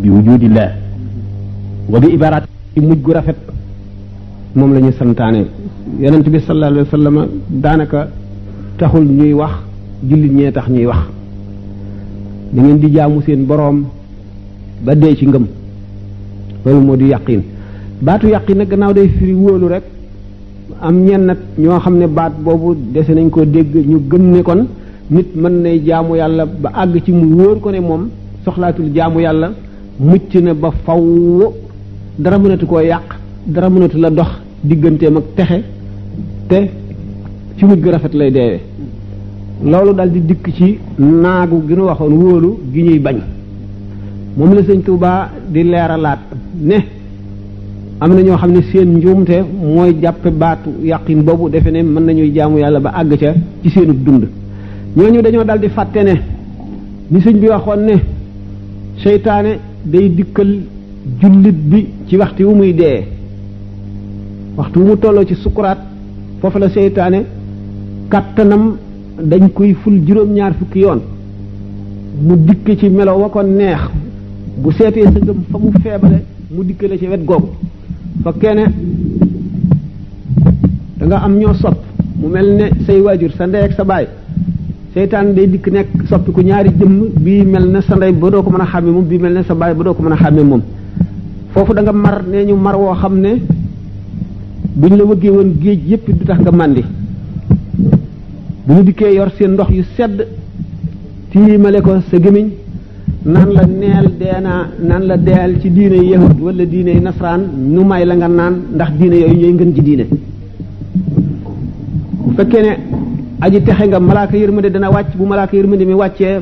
bi wujudillah wa bi ibarat ci mujj gu rafet moom la ñu santaane yonent bi sallallahu alayhi wa sallam daanaka taxul ñuy wax jullit ñee tax ñuy wax da ngeen di jaamu seen boroom ba dee ci ngëm loolu moo di yàqin baatu yàqin nag gannaaw day firi wóolu rek am ñenn nag ñoo xam ne baat boobu dese nañ koo dégg ñu gëm ne kon nit mën nay jaamu yàlla ba àgg ci mu wóor ko ne moom soxlaatul jaamu yàlla mucc na ba faw dara mënatu koo yàq dara mënatu la dox digganteem ak texe te ci mujj gu rafet lay deewee loolu dal di dikk ci naagu gi nu waxoon wóolu gi ñuy bañ moom la sëñ Tuubaa di leeralaat ne am na ñoo xam ne seen njuumte mooy jàppe baatu yàqin boobu defe ne mën nañuy jaamu yàlla ba àgg ca ci seenu dund ñooñu dañoo dal di fàtte ne ni sëñ bi waxoon ne seytaane day dikkal jullit bi ci waxtu wu muy dee waxtu wu mu tolloo ci sukuraat foofu la seytaane kàttanam dañ koy ful juróom-ñaar fukki yoon mu dikk ci melo wa ko neex bu seetee sa gëm fa mu feebale mu dikk la ci wet googu fa kene da nga am ñoo sopp mu mel ne say waajur sa ndey ak sa baay seytaan day dikk nekk soppi ko ñaari jëmm bii mel ne sa ndey ba doo ko mën a xàmme moom bii mel ne sa baay ba doo ko mën a xàmme moom foofu da nga mar nee ñu mar woo xam ne buñ la wëggee woon géej yépp du tax nga màndi bu ñu dikkee yor seen ndox yu sedd tiimale ko sa gémmiñ naan la neel deena naan la deel ci diine yahud wala diine nasraan nu may la nga naan ndax diine yooyu ñooy ngën ci diine bu fekkee ne aji texe nga malaaka yërmande dana wàcc bu malaaka yërmande mi wàccee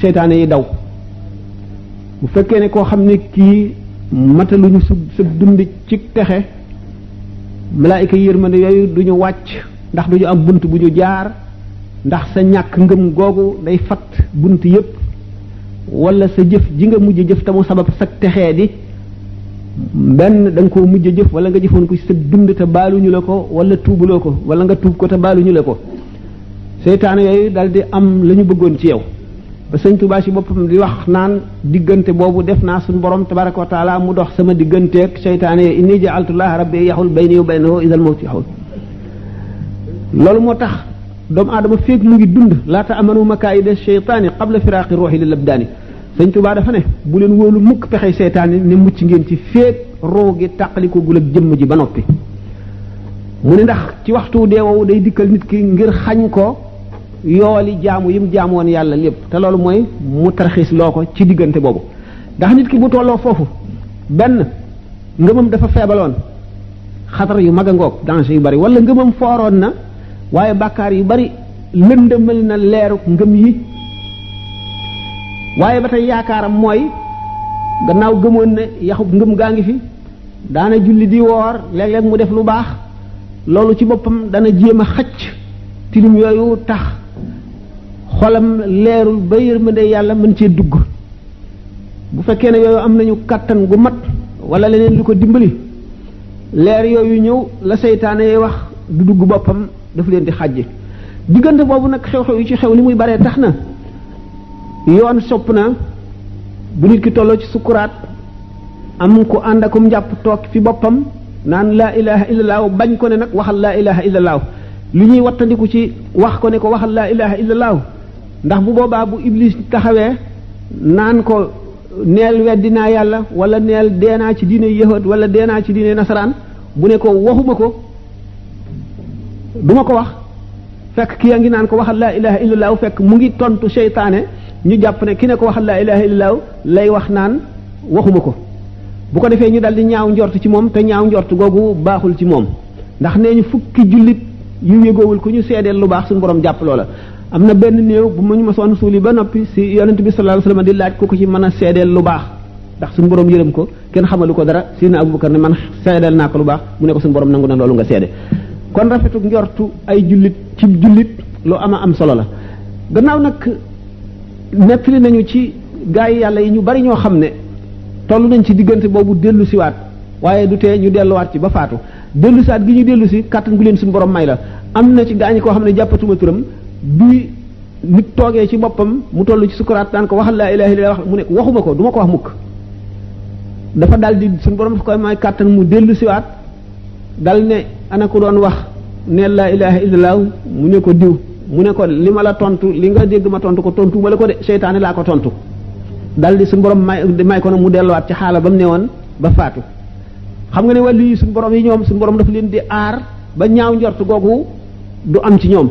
seytaane yi daw bu fekkee ne koo xam ne kii mataluñu su sa dund ci texe malaayika yërmande yooyu duñu wàcc ndax du ñu am bunt bu ñu jaar ndax sa ñàkk ngëm googu day fat bunt yépp wala sa jëf ji nga mujj jëf te mu sabab sa texee di benn da nga koo mujj jëf wala nga jëfoon ko ci sa dund te baaluñu la ko wala tuubuloo ko wala nga tuub ko te baaluñu la ko seytaane yooyu daal di am la ñu bëggoon ci yow ba sëñ Tuubaa si boppam di wax naan diggante boobu def naa suñu borom tabaraka wa taala mu dox sama digganteeg seytaane yi inni ja'altullaha rabbi yaxul bayni wa baynahu idal mawt yaxul loolu moo tax doomu aadama feeg mu ngi dund laata amanu makaayida seytaani qabla firaaqi ruuxi lil abdaani sëñ Tuubaa dafa ne bu leen wóolu mukk pexey seytaane ne mucc ngeen ci feeg roo gi tàqaliko gul ak jëmm ji ba noppi mu ne ndax ci waxtu dee woowu day dikkal nit ki ngir xañ ko yooli jaamu yim jaamu woon yàlla lépp te loolu mooy mu tarxiis loo ko ci diggante boobu ndax nit ki bu tolloo foofu benn ngëmam dafa feebaloon xatar yu mag a ngoog danger yu bari wala ngëmam fooroon na waaye bàkkaar yu bari lëndëmal na leeru ngëm yi waaye ba tey yaakaaram mooy gannaaw gëmoon ne yaxub ngëm gaa ngi fi daana julli di woor léeg-léeg mu def lu baax loolu ci boppam dana jéem a xacc tilim yooyu tax xolam leerul ba yërmande yàlla mën cee dugg bu fekkee ne yooyu am nañu kàttan gu mat wala leneen lu ko dimbali leer yooyu ñëw la seytaane yi wax du dugg boppam daf leen di xàjji diggante boobu nag xew-xew yu ci xew li muy baree tax na yoon sopp na bu nit ki tolloo ci sukkuraat am ku ànd akum njàpp toog fi boppam naan laa ilaha illallah bañ ko ne nag waxal laa ilaha illallah lu ñuy wattandiku ci wax ko ne ko waxal laa ilaha illallah ndax bu boobaa bu iblis taxawee naan ko neel weddi naa yàlla wala neel deenaa ci diine yahud wala deenaa ci diine nasaraan bu ne ko waxuma ko duma ko wax fekk ki yaa ngi naan ko waxal laa ilaha illallah fekk mu ngi tontu seytaane ñu jàpp ne ki ne ko waxal laa ilaha illallah lay wax naan waxuma ko bu ko defee ñu dal di ñaaw njort ci moom te ñaaw njort googu baaxul ci moom ndax nee ñu fukki jullit yu yëgoowul ku ñu seedeel lu baax suñu borom jàpp loola am na benn néew bu ma ñu masoon suuli ba noppi si yonent bi sallallahu alayhi wasallam di laaj ku ko ci mën a seedeel lu baax ndax suñu borom yërëm ko kenn xamalu ko dara sidna abubakar ne man seedeel naa ko lu baax mu ne ko suñu borom nangu na loolu nga seede kon rafetuk njortu ay jullit ci jullit lu ama am solo la gannaaw nag nettali nañu ci gaa yi yàlla yi ñu bari ñoo xam ne toll nañ ci diggante boobu dellu siwaat waaye du tee ñu delluwaat ci ba faatu dellu siwaat gi ñu dellu si kàttan gu leen suñu borom may la am na ci gaañi koo xam ne jàppatuma turam bi nit toogee ci boppam mu toll ci sukuraat daan ko waxal laa ilaaha illallaah wax mu ne waxuma ko du ko wax mukk dafa daal di suñu borom dafa koy may kàttan mu dellu siwaat dal ne ana ku doon wax ne laa ilaha illallah mu ne ko diw mu ne ko li ma la tontu li nga dégg ma tontu ko tontu ma la ko de seytaane laa ko tontu dal di suñu borom may may ko na mu delluwaat ci xaala ba mu ne woon ba faatu xam nga ne wàllu yi suñu borom yi ñoom suñu borom dafa leen di aar ba ñaaw njort googu du am ci ñoom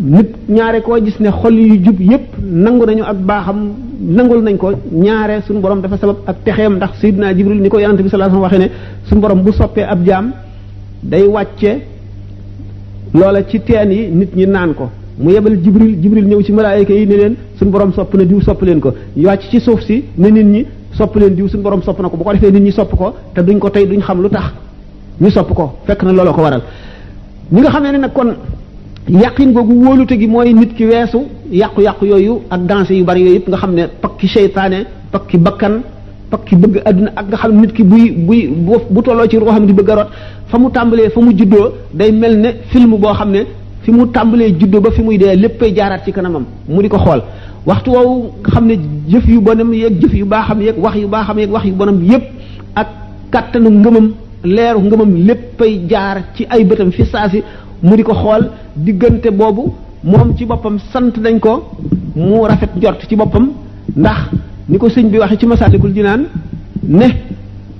nit ñaare koo gis ne xol yu jub yépp nangu nañu ak baaxam nangul nañ ko ñaare suñu borom dafa sabab ak texeem ndax Seydina Jibril ni ko yonante bi sallallahu alayhi wasallam waxee ne suñu borom bu soppee ab jaam day wàcce loola ci teen yi nit ñi naan ko mu yebal jibril jibril ñëw ci malaayika yi ne leen suñu borom sopp na diw sopp leen ko wàcc ci suuf si ne nit ñi sopp leen diw suñu borom sopp na ko bu ko defee nit ñi sopp ko te duñ ko tey duñ xam lu tax ñu sopp ko fekk na looloo ko waral ñi nga xamee ne nag kon yàqin googu wóolute gi mooy nit ki weesu yàqu-yàqu yooyu ak danse yu bari yooyu yëpp nga xam ne pakki seytaane pakki bakkan pakki bëgg àdduna ak nga xam nit ki buy buy bu tolloo ci ruuxam di bëgg a rot fa mu tàmbalee fa mu juddoo day mel ne film boo xam ne fi mu tàmbalee juddoo ba fi muy dee léppay jaaraat ci kanamam mu di ko xool waxtu woowu nga xam ne jëf yu bonam yeeg jëf yu baaxam yeeg wax yu baaxam yeeg wax yu bonam yëpp kàttanu ngëmam leeru ngëmam léppay jaar ci ay bëtam fi saasi mu di ko xool diggante boobu moom ci boppam sant nañ ko mu rafet jort ci boppam ndax ni ko sëñ bi waxee ci masaalikul jinaan ne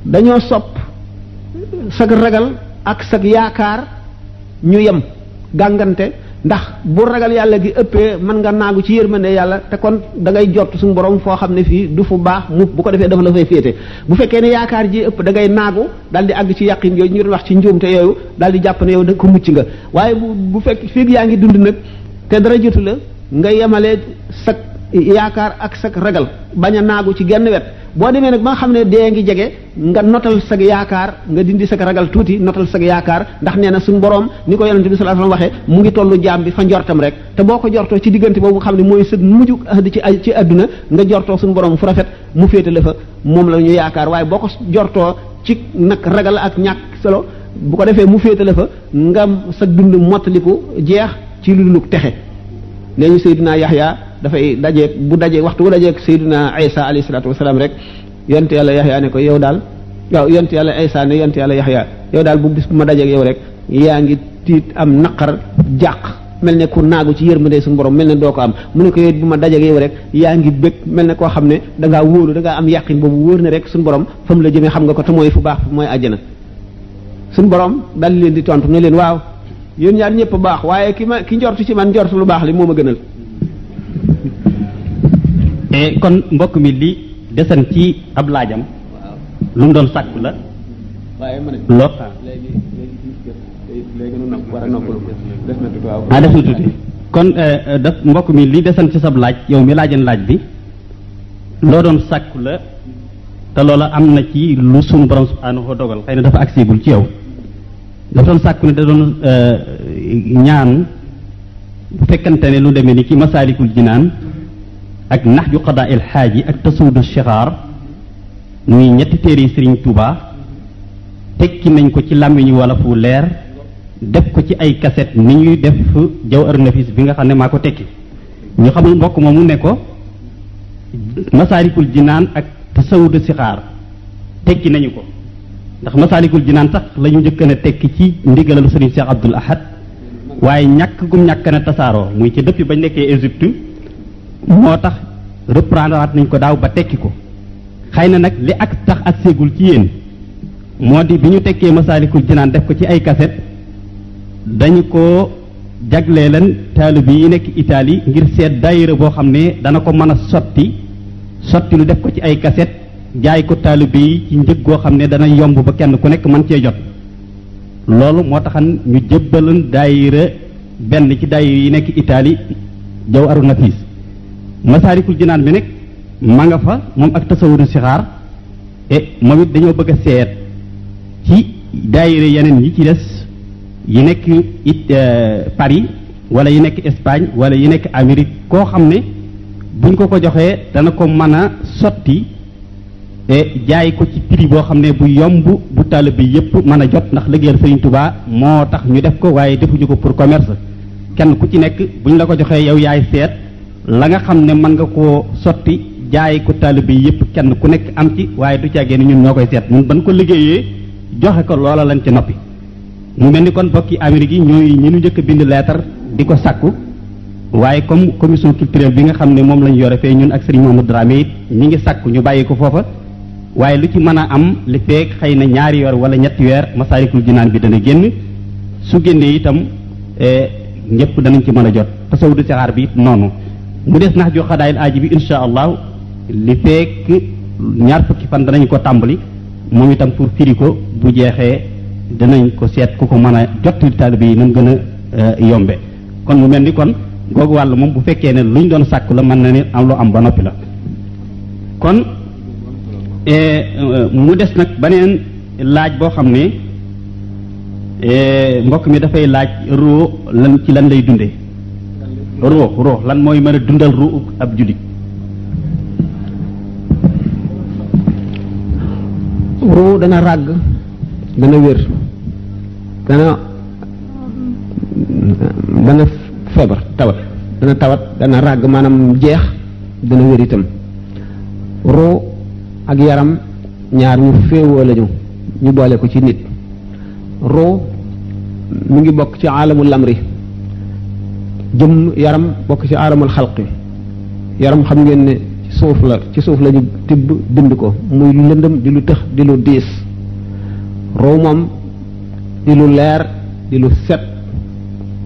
dañoo sopp sag ragal ak sag yaakaar ñu yem gàngante ndax bu ragal yàlla gi ëppee mën nga naagu ci yërmande yàlla te kon da ngay jot suñu borom foo xam ne fii du fu baax mu bu ko defee dafa la fay féete bu fekkee ne yaakaar ji ëpp da ngay naagu daal di àgg ci yàqin yooyu ñu doon wax ci njuumte yooyu daal di jàpp ne yow da ko mucc nga waaye bu bu fekk fii yaa ngi dund nag te dara jotu la nga yemale sak yaakaar ak sak ragal bañ a naagu ci genn wet boo demee nag ba nga xam ne dee ngi jege nga notal sag yaakaar nga dindi sag ragal tuuti notal sag yaakaar ndax nee na suñu borom ni ko yonente bi sallallahu alayhi wasallam waxee mu ngi tollu jaam bi fa njortam rek te boo ko jortoo ci diggante boobu xam ne mooy sëg mujj ahdi ci ci àdduna nga jortoo suñu borom fu rafet mu féete la fa moom la ñu yaakaar waaye boo ko jortoo ci nag ragal ak ñàkk solo bu ko defee mu féete la fa nga sa dund mottaliku jeex ci lu dul texe nee ñu Seydina Yaxya dafay dajeeg bu dajeeg waxtu bu dajeeg Seydina Isa alayhi salaatu wasalaam rek yonte yàlla yaxyaa ne ko yow daal waaw yonte yàlla Isaa ne yonte yàlla yaxyaa yow daal bu bis bu ma dajeeg yow rek yaa ngi tiit am naqar jàq mel ne ku naagu ci yërmande suñu borom mel ne doo ko am mu ne ko yow bu ma dajeeg yow rek yaa ngi bëgg mel ne koo xam ne da ngaa wóolu da ngaa am yàqin boobu wóor ne rek suñu borom fa mu la jëmee xam nga ko te mooy fu baax mooy àjjana suñu borom dal leen di tontu ne leen waaw yéen ñaar ñëpp baax waaye ki ma ki njortu ci man njortu lu baax li moo ma gënal Eh, kon mbokk mi li desan ci ab laajam lu mu doon sàkku la waaye ma ne lool léegi léegi nu nopp war a noppalu des na tuuti waaw ah def na tuuti kon eh, eh, daf mbokk mi li desan ci sab laaj yow mi laajan laaj bi loo doon sàkku la te loola am na ci lu sunu borom subhanahu wa dogal xëy na dafa accessible ci yow dafa doon sàkku ne da doon ñaan bu fekkante ne lu demee ni ki masaalikul jinaan ak nax ju xadaa il xaaji ak tasuudu shixaar muy ñetti téere yi sëriñ Tuuba tekki nañ ko ci làmmiñu wala fu leer def ko ci ay kaset ni ñuy def jawhar nafis bi nga xam ne maa ko tekki ñu xamul mbokk moomu ne ko masaalikul jinaan ak tasawudu sixaar tekki nañu ko ndax masaalikul jinaan sax la ñu njëkk a tekki ci ndigalal sëriñ Cheikh Abdul Ahad waaye ñàkk gum ñàkk na tasaaroo muy ci depuis bañ nekkee Égypte moo tax reprendre waat nañ ko daaw ba tekki ko xëy na nag li ak tax ak séegul ci yéen moo di bi ñu tekkee Masaalikul Jinaan def ko ci ay kaset dañu ko jaglee leen taalibe yi nekk Italie ngir seet daayira boo xam ne dana ko mën a sotti sotti lu def ko ci ay kaset jaay ko taalibe yi ci njëg goo xam ne dana yomb ba kenn ku nekk mën cee jot loolu moo taxan ñu jébbalan daayira benn ci daayira yi nekk Italie jaw aru nafis masaalikul jinaan bi nag ma nga fa moom ak tasawuru sixaar e moom it dañoo bëgg a seet ci daayira yeneen yi ci des yi nekk it Paris wala yi nekk Espagne wala yi nekk Amérique koo xam ne buñ ko ko joxee dana ko mën a sotti te jaay ko ci prix boo xam ne bu yomb bu taalibe bi yépp mën a jot ndax liggéeyal Sëriñ Tuubaa moo tax ñu def ko waaye defuñu ko pour commerce kenn ku ci nekk bu ñu la ko joxee yow yaay seet la nga xam ne mën nga koo sotti jaay ko taalibe bi yépp kenn ku nekk am ci waaye du càggee ni ñun ñoo koy seet ñun ban ko liggéeyee joxe ko loola lañ ci noppi mu mel ni kon bokki Amérique yi ñooy ñi ñu njëkk a bind leetar di ko sàkku waaye comme commission culturelle bi nga xam ne moom lañ yore fee ñun ak Serigne Mamadou Dramé it ñi ngi sàkku ñu bàyyi ko foofa waaye lu ci mën a am li feek xëy na ñaari weer wala ñetti weer Masaalikul Jinaan bi dana génn su génnee itam ñëpp danañ ci mën a jot tasawudu sixaar bi it noonu mu des nax ju xadaayil aaji bi insha allah li feek ñaar fukki fan danañ ko tàmbali moom itam pour firi ko bu jeexee danañ ko seet ku ko mën a jottali taalibe yi na mu gën a yombe kon mu mel ni kon googu wàll moom bu fekkee ne luñ doon sàkk la mën na ne am lu am ba noppi la kon mu des nag beneen laaj boo xam ne mbokk mi dafay laaj roo lan ci lan lay dunde ruux ruux lan mooy mën a dundal ruux ab jullit ruux dana ràgg dana wér dana dana feebar tawat dana tawat dana ràgg maanaam jeex dana wér itam ruux ak yaram ñaar ñu féewoo lañu ñu boole ko ci nit roo mu ngi bokk ci aalamul lamri jëm yaram bokk ci aalamul xalqi yaram xam ngeen ne ci suuf la ci suuf la ñu tibb bind ko muy lu lëndëm di lu tëx di lu diis roo moom di lu leer di lu set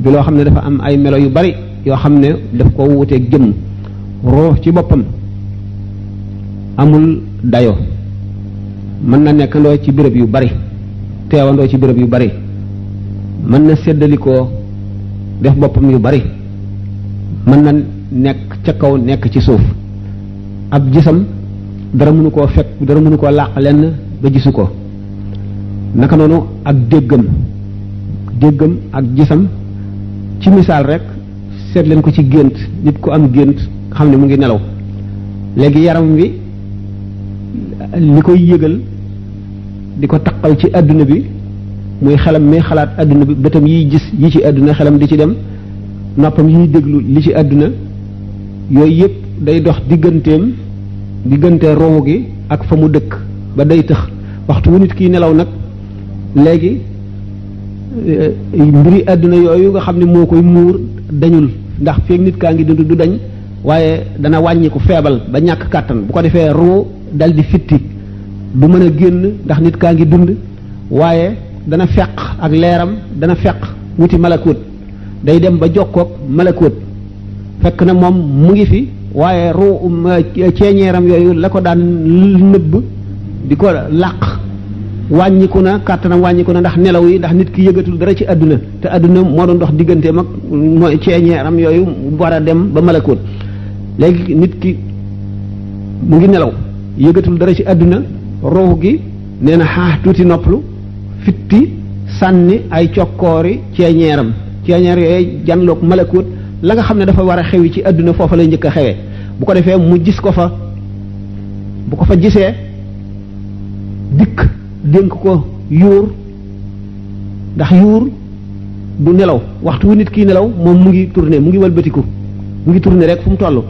di loo xam ne dafa am ay melo yu bari yoo xam ne daf ko wuteeg jëmm ruux ci boppam amul dayo mën na nekkandoo ci béréb yu bari teewandoo ci béréb yu bari mën na séddalikoo def boppam yu bari mën na nekk ca kaw nekk ci suuf ab gisam dara mënu koo fekk dara mënu koo làq lenn ba gisu ko naka noonu ak déggam déggam ak gisam ci misaal rek seet leen ko ci gént nit ku am gént xam ne mu ngi nelaw léegi yaram wi li koy yëgal di ko taqal ci àdduna bi muy xelam mi xalaat àdduna bi bëtam yiy gis yi ci àdduna xelam di ci dem noppam yiy déglu li ci àdduna yooyu yëpp day dox digganteem diggante roow gi ak fa mu dëkk ba day tëx waxtu wu nit kiy nelaw nag léegi eh, mbiri àdduna yooyu nga xam ne moo koy muur dañul ndax feeg nit kaa ngi dund du dañ waaye dana wàññiku feebal ba ñàkk kàttan bu ko defee ruu dal di fitti du mën a génn ndax nit kaa ngi dund waaye dana feq ak leeram dana feq wuti malakut day dem ba jokkoog malakut fekk na moom mu ngi fi waaye ru ceeñeeram yooyu la ko daan nëbb di ko làq wàññiku na kàttanam wàññiku na ndax nelaw yi ndax nit ki yëgatul dara ci àdduna te àdduna moo doon dox digganteem ak mooy ceeñeeram yooyu war a dem ba malakoot léegi nit ki mu ngi nelaw yëgatul dara ci àdduna ruux gi nee na xaax tuuti noppalu fitti sànni ay cokkoori ceeñeeram ceeñeer yooyu janloog malakut la nga xam ne dafa war a xewi ci àdduna foofa lay njëkk a xewee bu ko defee mu gis ko fa bu ko fa gisee dikk dénk ko yuur ndax yuur du nelaw waxtu wu nit kiy nelaw moom mu ngi tourné mu ngi walbatiku mu ngi tourné rek fu mu toll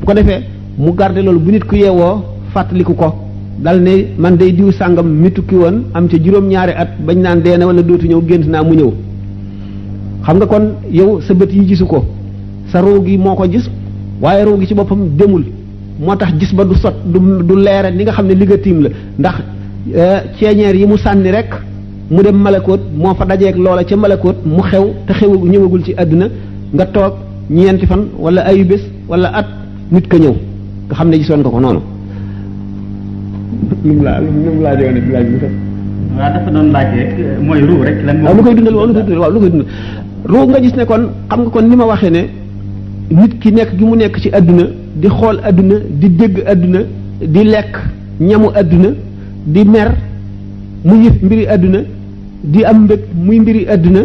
bu ko defee mu garde loolu bu nit ku yeewoo fàttaliku ko dal ne man day diw sàngam mi tukki woon am ca juróom-ñaari at bañ naan dee na wala dootu ñëw gént naa mu ñëw xam nga kon yow sa bët yi gisu ko sa ruu gi moo ko gis waaye ruu gi ci boppam demul moo tax gis ba du sot du du leere ni nga xam ne li nga tiim la ndax euh, ceeñeer yi mu sànni rek mu dem malakoot moo fa dajeeg loola ca malakoot mu xew te xew ñëwagul ci àdduna nga toog ñeenti fan wala ayu bés wala at nit ka ñëw nga xam ne gisoon nga ko noonu lu mu laa lu mu laa joone bi laaj bi tam waaw dafa doon laaj rek mooy ruu rek lan waaw lu koy dundal waaw lu koy dundal waaw lu koy dundal ruu nga gis ne kon xam nga kon ni ma waxee ne nit ki nekk gi mu nekk ci àdduna di xool àdduna di dégg àdduna di lekk ñamu àdduna di mer mu yëf mbiri àdduna di am mbég muy mbiri àdduna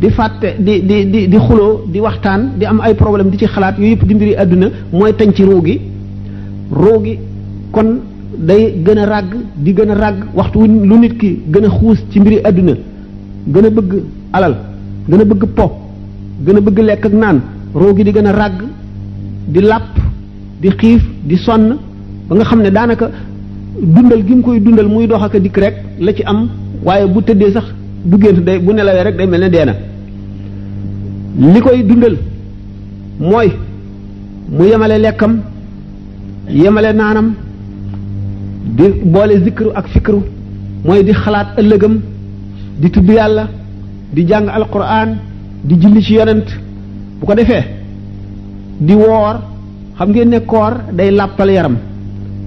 di fàtte di di di di xuloo di waxtaan di am ay problème di ci xalaat yooyu yëpp di mbiri àdduna mooy tañ ci ruu gi ruu gi kon day gën a ràgg di gën a ràgg waxtu lu nit ki gën a xuus ci mbiri àdduna gën a bëgg alal gën a bëgg po gën a bëgg lekk ak naan ruu gi di gën a ràgg di làpp di xiif di sonn ba nga xam ne daanaka dundal gi mu koy dundal muy dox ak a dikk rek la ci am waaye bu tëddee sax du gént day bu nelawee rek day mel ne dee na li koy dundal mooy mu yemale lekkam yemale naanam di boole zikru ak fikru mooy di xalaat ëllëgam di tudd yàlla di jàng alquran di julli ci yonent bu ko defee di woor xam ngeen ne koor day làppal yaram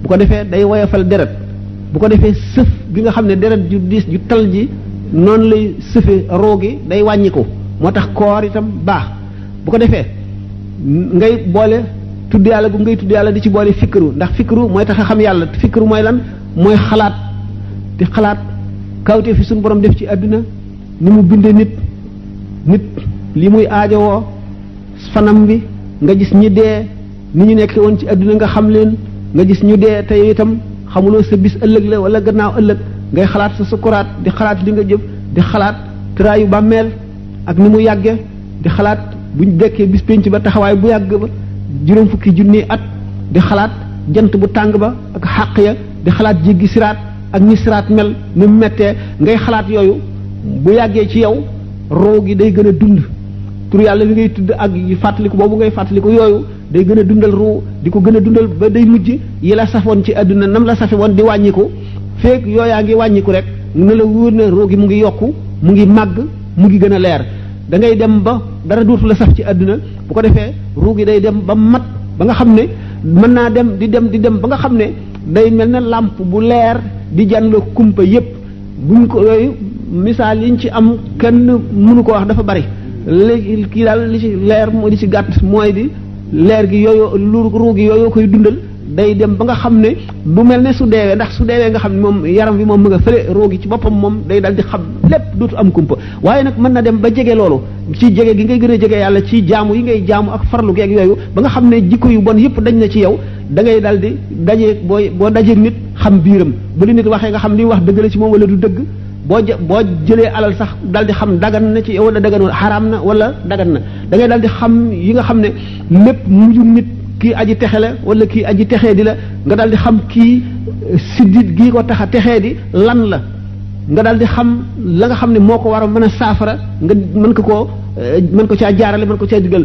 bu ko defee day woyofal deret bu ko defee sëf gi nga xam ne deret ju diis ju tal ji noonu lay sëfe roo gi day wàññiku moo tax koor itam baax bu ko defee ngay boole tudd yàlla gu ngay tudd yàlla di ci boole fikkaru ndax fikkaru mooy tax a xam yàlla fikkaru mooy lan mooy xalaat di xalaat kawte fi suñu borom def ci àdduna ni mu binde nit nit li muy aajowoo fanam bi nga gis ñi dee ni ñu nekk woon ci àdduna nga xam leen nga gis ñu dee te itam xamuloo sa bis ëllëg la wala gannaaw ëllëg ngay xalaat sa sukuraat di xalaat li nga jëf di xalaat traayu bàmmeel ak ni mu yàgge di xalaat buñ dekkee bis pénc ba taxawaay bu yàgg ba juróom fukki junni at di xalaat jant bu tàng ba ak xàq ya di xalaat jéggi siraat ak ni siraat mel ni mu mettee ngay xalaat yooyu bu yàggee ci yow roo gi day gën a dund tur yàlla bi ngay tudd ak fàttaliku boobu ngay fàttaliku yooyu day gën a dundal ruu di ko gën a dundal ba day mujj yi la safoon ci àdduna nam la safe woon di wàññiku feeg yooyaa ngi wàññiku rek na la wóor ne ruu gi mu ngi yokku mu ngi màgg mu ngi gën a leer da ngay dem ba dara dootu la saf ci àdduna bu ko defee ruu gi day dem ba mat ba nga xam ne mën naa dem di dem di dem ba nga xam ne day mel ne làmp bu leer di janloo kumpa yépp buñ ko yooyu misaal yiñ ci am kenn mënu ko wax dafa bari léegi kii daal li ci leer moo di ci gàtt mooy di leer gi yooyu lu ruu gi yooyu koy dundal day dem ba nga xam ne du mel ne su deewee ndax su deewee nga xam ne moom yaram wi moom mu nga fële ruu gi ci boppam moom day dal di xam lépp dootu am kumpa waaye nag mën na dem ba jege loolu ci jege gi ngay gën a jege yàlla ci jaamu yi ngay jaamu ak farlu geeg yooyu ba nga xam ne jikko yu bon yëpp dañ na ci yow da ngay dal di dajee booy boo dajee nit xam biiram bu li nit waxee nga xam li wax dëgg la ci moom wala du dëgg boo jë boo jëlee alal sax dal di xam dagan na ci wala daganul xaraam na wala dagan na da ngay dal di xam yi nga xam ne lépp mujju nit kii aji texe la wala kii aji texee di la nga dal di xam kii siddit gii ko tax a texee di lan la nga dal di xam la nga xam ne moo ko war a mën a saafara nga mën ko koo mën ko caa jaarale mën ko caa digal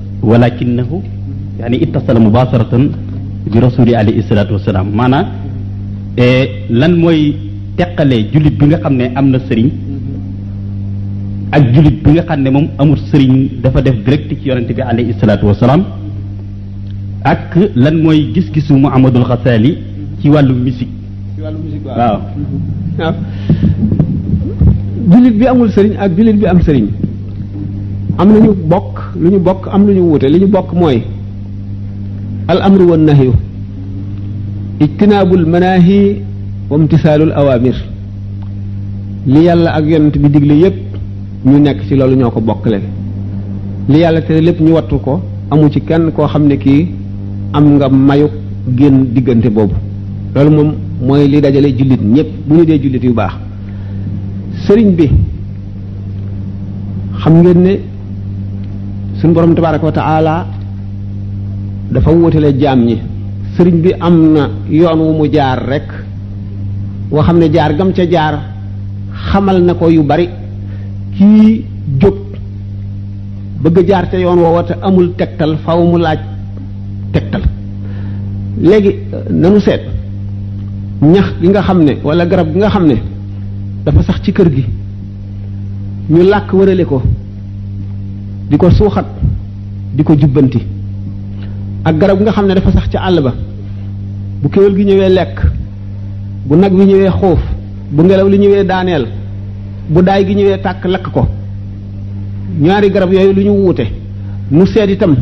walakinahu yani ittasala mubasharatan bi rasuli alayhi salatu wasalaam maanaam lan mooy teqalee jullit bi nga xam ne am na sëriñ ak jullit bi nga xam ne moom amul sëriñ dafa def direct ci yonente bi alayhi salatu wasalaam ak lan mooy gis-gisu Muhammadul Xasaali ci wàllu musique ci wàllu musique waaw waaw waaw jullit bi amul sëriñ ak jullit bi am sëriñ am na ñu bokk lu ñu bokk am lu ñu wuute li ñu bokk mooy al amru wan nahyu ijtinaabul manaahi wa imtisaalul awaamir li yàlla ak yonent bi digle yépp ñu nekk ci loolu ñoo ko bokkale li yàlla tere lépp ñu wattu ko amu ci kenn koo xam ne kii am nga mayu génn diggante boobu loolu moom mooy li dajale jullit ñëpp bu ñu dee jullit yu baax sëriñ bi xam ngeen ne suñu borom tabaraka wa taala dafa wóotale jaam ñi sëriñ bi am na yoon wu mu jaar rekk woo xam ne jaar gam ca jaar xamal na ko yu bari kii jóg bëgg a jaar ca yoon woowa te amul tegtal faw mu laaj tegtal léegi euh, nanu seet ñax gi nga xam ne wala garab gi nga xam ne dafa sax ci kër gi ñu làkk wërale ko di ko suuxat di ko jubbanti ak garab gi nga xam ne dafa sax ci àll ba bu kéwél gi ñëwee lekk bu nag wi ñëwee xoof bu ngelaw li ñëwee daaneel bu daay gi ñëwee tàkk lakk ko ñaari garab yooyu lu ñu wuute nu seet itam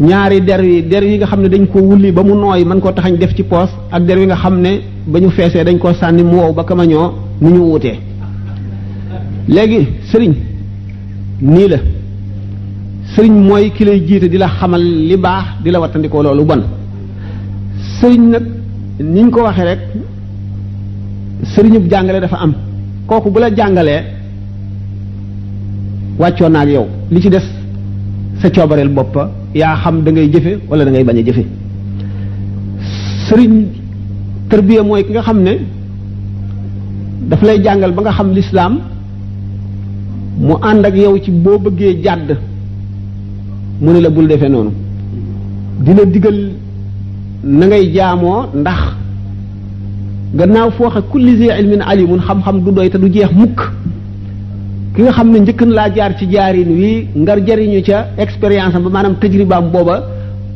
ñaari der yi der yi nga xam ne dañ ko wulli ba mu nooy mën koo taxañ def ci poos ak der yi nga xam ne ba ñu feesee dañ koo sànni mu wow ba kamañoo nu ñu wuutee léegi sëriñ nii la sëriñ mooy ki lay jiite di la xamal li baax di la wattandikoo loolu bon sëriñ nag niñ ko waxee rek sëriñub jàngale dafa am kooku bu la jàngalee wàccoon naa ak yow li ci des sa coobareel boppa yaa xam da ngay jëfe wala da ngay bañ a jëfe sëriñ tërbiya mooy ki nga xam ne daf lay jàngal ba nga xam lislaam mu ànd ak yow ci boo bëggee jàdd mu ne la bul defee noonu dina digal na ngay jaamoo ndax gannaaw foo xa kulli zi ilmin alimun xam-xam du doy te du jeex mukk ki nga xam ne njëkk na laa jaar ci jaarin wi ngar jariñu ca expérience am ba maanaam tajribaam booba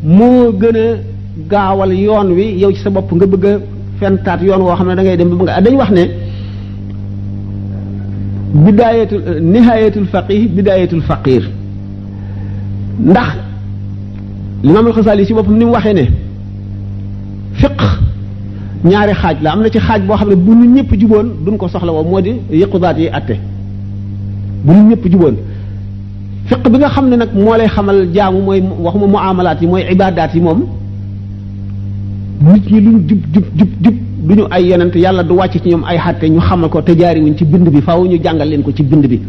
moo gën a gaawal yoon wi yow ci sa bopp nga bëgg a fentaat yoon woo xam ne da ngay dem ba nga dañ wax ne bidaayatul nihayatul faqih bidaayatul faqir ndax limaam alxasaali si boppam ni mu waxee ne fiq ñaari xaaj la am na ci xaaj boo xam ne bu ñu ñëpp juboon duñ ko soxla woo moo di yëqudaat yi atte bu ñu ñëpp juboon fiq bi nga xam ne nag moo lay xamal jaamu mooy waxuma muamalaat yi mooy ibaadaat yi moom nit ñi luñ jub jub jub jub du ñu ay yonent yàlla du wàcc ci ñoom ay xatte ñu xamal ko te jaariwuñ ci bind bi faaw ñu jàngal leen ko ci bind bi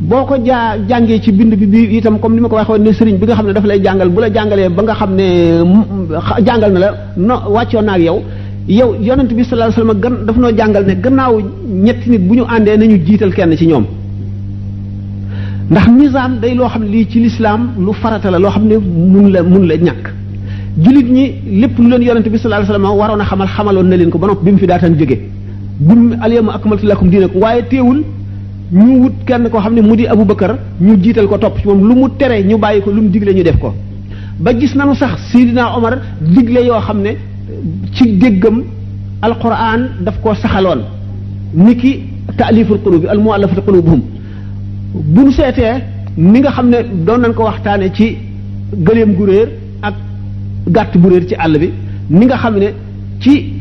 boo ko jaa jàngee ci bind bi bi itam comme ni ma ko waxoon ne sëriñ bi nga xam ne dafa lay jàngal bu la jàngalee ba nga xam ne jàngal na la no wàccoon na ak yow yow yonent bi sallallahu alayhi wasallam gan daf noo jàngal ne gannaaw ñetti nit bu ñu àndee nañu jiital kenn ci ñoom ndax nizam day loo xam ne lii ci lislaam lu farata la loo xam ne mun la mun la ñàkk jullit ñi lépp lu leen yonent bi sallallahu alayhi wasallam waroon a xamal xamaloon na leen ko ba noppi bi mu fi daataan jóge bi mu alyawma akmaltu lakum diinakum waaye teewul ñu wut kenn koo xam ne mu di Abu Bakar ñu jiital ko topp ci moom lu mu tere ñu bàyyi ko lu mu digle ñu def ko ba gis nañu sax Seydina Omar digle yoo xam ne ci déggam alquran daf koo saxaloon ni ki taaliful qulubi al muallafati qulubuhum bu ñu seetee ni nga xam ne doon nañ ko waxtaane ci gëléem gu réer ak gàtt bu réer ci àll bi ni nga xam ne ci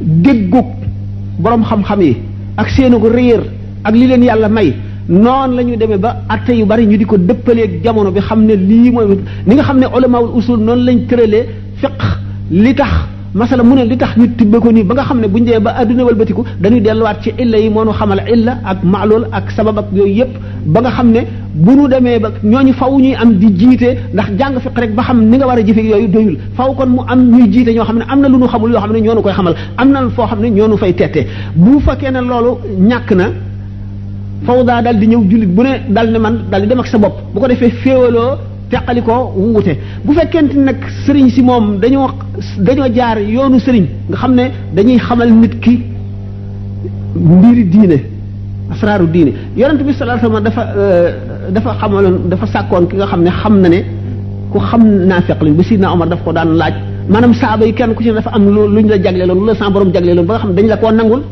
déggug boroom xam-xam yi ak seenu réer ak li leen yàlla may noonu la ñu demee ba atte yu bari ñu di ko dëppaleeg jamono bi xam ne lii mooy ni nga xam ne ulamaul usul noonu lañ tëralee fiq li tax masala mu ne li tax ñu tibbe ko nii ba nga xam ne bu ñu dee ba adduna walbatiku dañuy delluwaat ci illa yi moo nu xamal illa ak maalool ak sabab ak yooyu yépp ba nga xam ne bu nu demee ba ñooñu faw ñuy am di jiite ndax jàng fiq rek ba xam ni nga war a jëfe yooyu doyul faw kon mu am ñuy jiite ñoo xam ne am na lu nu xamul yoo xam ne ñoo nu koy xamal am na foo xam ne ñoo nu fay tette bu fekkee ne loolu ñàkk na faw daa dal di ñëw jullit bu ne dal ne man dal di dem ak sa bopp bu ko defee féewaloo teqali ko wuute bu fekkente nag sëriñ si moom dañoo dañoo jaar yoonu sëriñ nga xam ne dañuy xamal nit ki mbiri diine asraaru diine yonent bi sallallahu alayhi wasallam dafa euh, dafa xamaloon dafa sàkkoon ki nga xam ne xam na ne ku xam naafeq lañ ba Sidna Omar daf ko daan laaj maanaam saaba yi kenn ku ci ne dafa am lu luñ la jagleeloon lu la sa borom jagleeloon ba nga xam ne dañ la koo nangul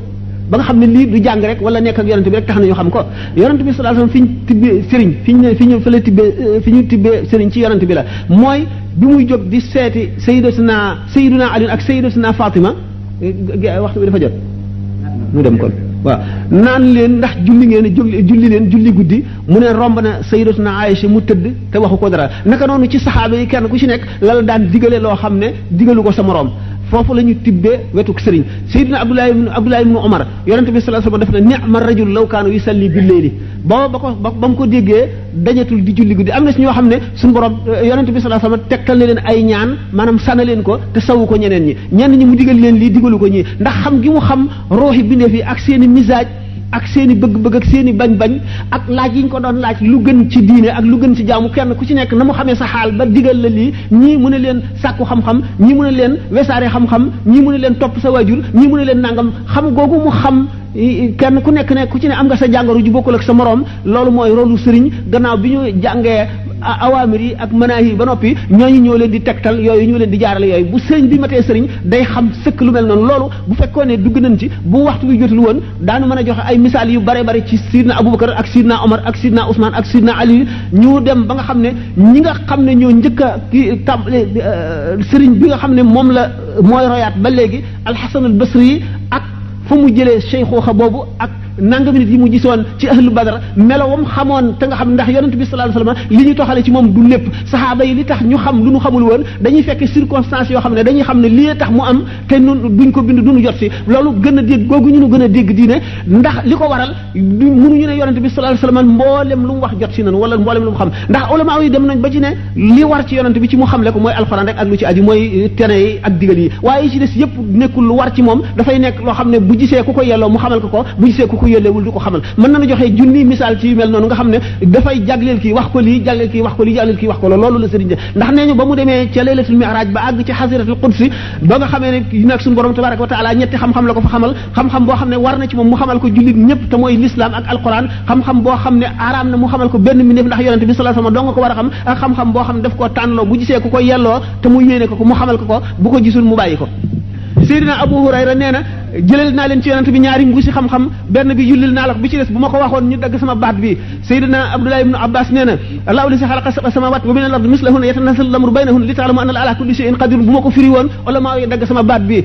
ba nga xam ne lii du jàng rek wala nekk ak yonent bi rek tax nañu xam ko yonent bi sallallahu alayhi wasallam fi ñu tibbee sëriñ fi ñu fi ñu fële tibbee euh, fi ñu tibbee sëriñ ci yonent bi la mooy bi muy jóg di seeti sayyiduna sayyiduna Ali ak sayyiduna Fatima waxtu bi dafa jot ñu dem kon waaw naan leen ndax julli ngeen julli julli leen julli guddi mu ne romb na sayyidatuna Aïcha mu tëdd te waxu ko dara naka noonu ci saxaaba yi kenn ku ci nekk la la daan digale loo xam ne digalu ko sa moroom foofu la ñu tibbee wetuk sëriñ sayyidina Abdullah ibn Abdullah ibn Umar yonente bi sallallahu alayhi wasallam def na ni'ma rajul law kaanu yusalli bil layli ba ba ko ba mu ko déggee dañatul di julli guddi am na si ñoo xam ne suñu borom euh, yonent bi sallallahu alayhi wasallam tegtal na leen ay ñaan maanaam sana leen ko te sawu ko ñeneen ñi ñenn ñi mu digal leen lii digalu ko ñi ndax xam gi mu xam rooxi bindeef yi ak seeni misaaj ak seen i bëgg-bëgg ak seen i bañ-bañ ak laaj yi ñu ko doon laaj lu gën ci diine ak lu gën ci jaamu kenn ku ci nekk na mu xamee sa xaal ba digal la lii ñii mu ne leen sàkku xam-xam ñii mu ne leen wesaare xam-xam ñii mu ne leen topp sa waajur ñii mu ne leen nangam xam googu mu xam kenn ku nekk ne ku ci ne am nga sa jàngoro ju bokkul ak sa moroom loolu mooy rolu sëriñ gannaaw bi ñu jàngee awaamir yi ak manaahi ba noppi ñooñu ñoo leen di tegtal yooyu ñoo leen di jaarale yooyu bu sëriñ bi matee sëriñ day xam sëkk lu mel noonu loolu bu fekkoon ne dugg nañ ci bu waxtu bi jotul woon daanu mën a joxe ay misaal yu bare bare ci sidna Abubakar ak sidna Omar ak sidna Ousmane ak sidna Ali ñu dem ba nga xam ne ñi nga xam ne ñoo njëkk a ki tam euh, sëriñ bi nga xam ne moom la mooy royaat ba léegi alxasanul basri yi ak fu mu jëlee seyxooxa boobu ak nangami nit yi mu gisoon ci ahlu badar melowam xamoon te nga xam ndax yonent bi sallallahu alayhi wasallam li ñu toxale ci moom du lépp saxaaba yi li tax ñu xam lu ñu xamul woon dañuy fekk circonstances yoo xam ne dañuy xam ne lii tax mu am te nun duñ ko bind duñu jot si loolu gën a dégg googu ñu nu gën a dégg diine ndax li ko waral mënuñu ne yonente bi sallallahu alayhi wasallam mboolem lu mu wax jot si nañu wala mboolem lu mu xam ndax ulama yi dem nañ ba ci ne li war ci yonente bi ci mu xam le ko mooy alxuraan rek ak lu ci aju mooy tere yi ak digal yi waaye yi ci des yëpp nekkul lu war ci moom dafay nekk loo xam ne bu gisee ku ko yelloo mu xamal ko ko bu gisee ku ko yelleewul du ko xamal mën nañu joxe junni misaal ci yu mel noonu nga xam ne dafay jagleel kii wax ko lii jagleel kii wax ko lii jagleel kii wax ko loolu la sëriñ de ndax nee ñu ba mu demee ca laylatul mi'raj ba àgg ci xasiratul qudsi ba nga xamee ne nag suñu borom tabaraka wa taala ñetti xam-xam la ko fa xamal xam-xam boo xam ne war na ci moom mu xamal ko jullit ñëpp te mooy lislaam ak alquran xam-xam boo xam ne araam na mu xamal ko benn mbindeef ndax yonente bi sallallahu alayhi wasallam dong ko war a xam ak xam-xam boo xam ne daf koo tànnloo bu gisee ku ko yelloo te mu yéene ko ko mu xamal ko ko bu ko gisul mu bàyyi ko Seydina Abu Hurayra nee na jëlal naa leen ci yonent bi ñaari mbuusi xam-xam benn bi yullil naa la ko bi ci des bu ma ko waxoon ñu dagg sama baat bi Seydina Abdullah ibn Abbas nee na allahu lasi xalaqa sab'a samawat wa min al-ardi mislahunna yatanazzalu al-amru baynahunna li ta'lamu anna ala kulli shay'in qadir bu ma ko firi woon wala maa dagg sama baat bi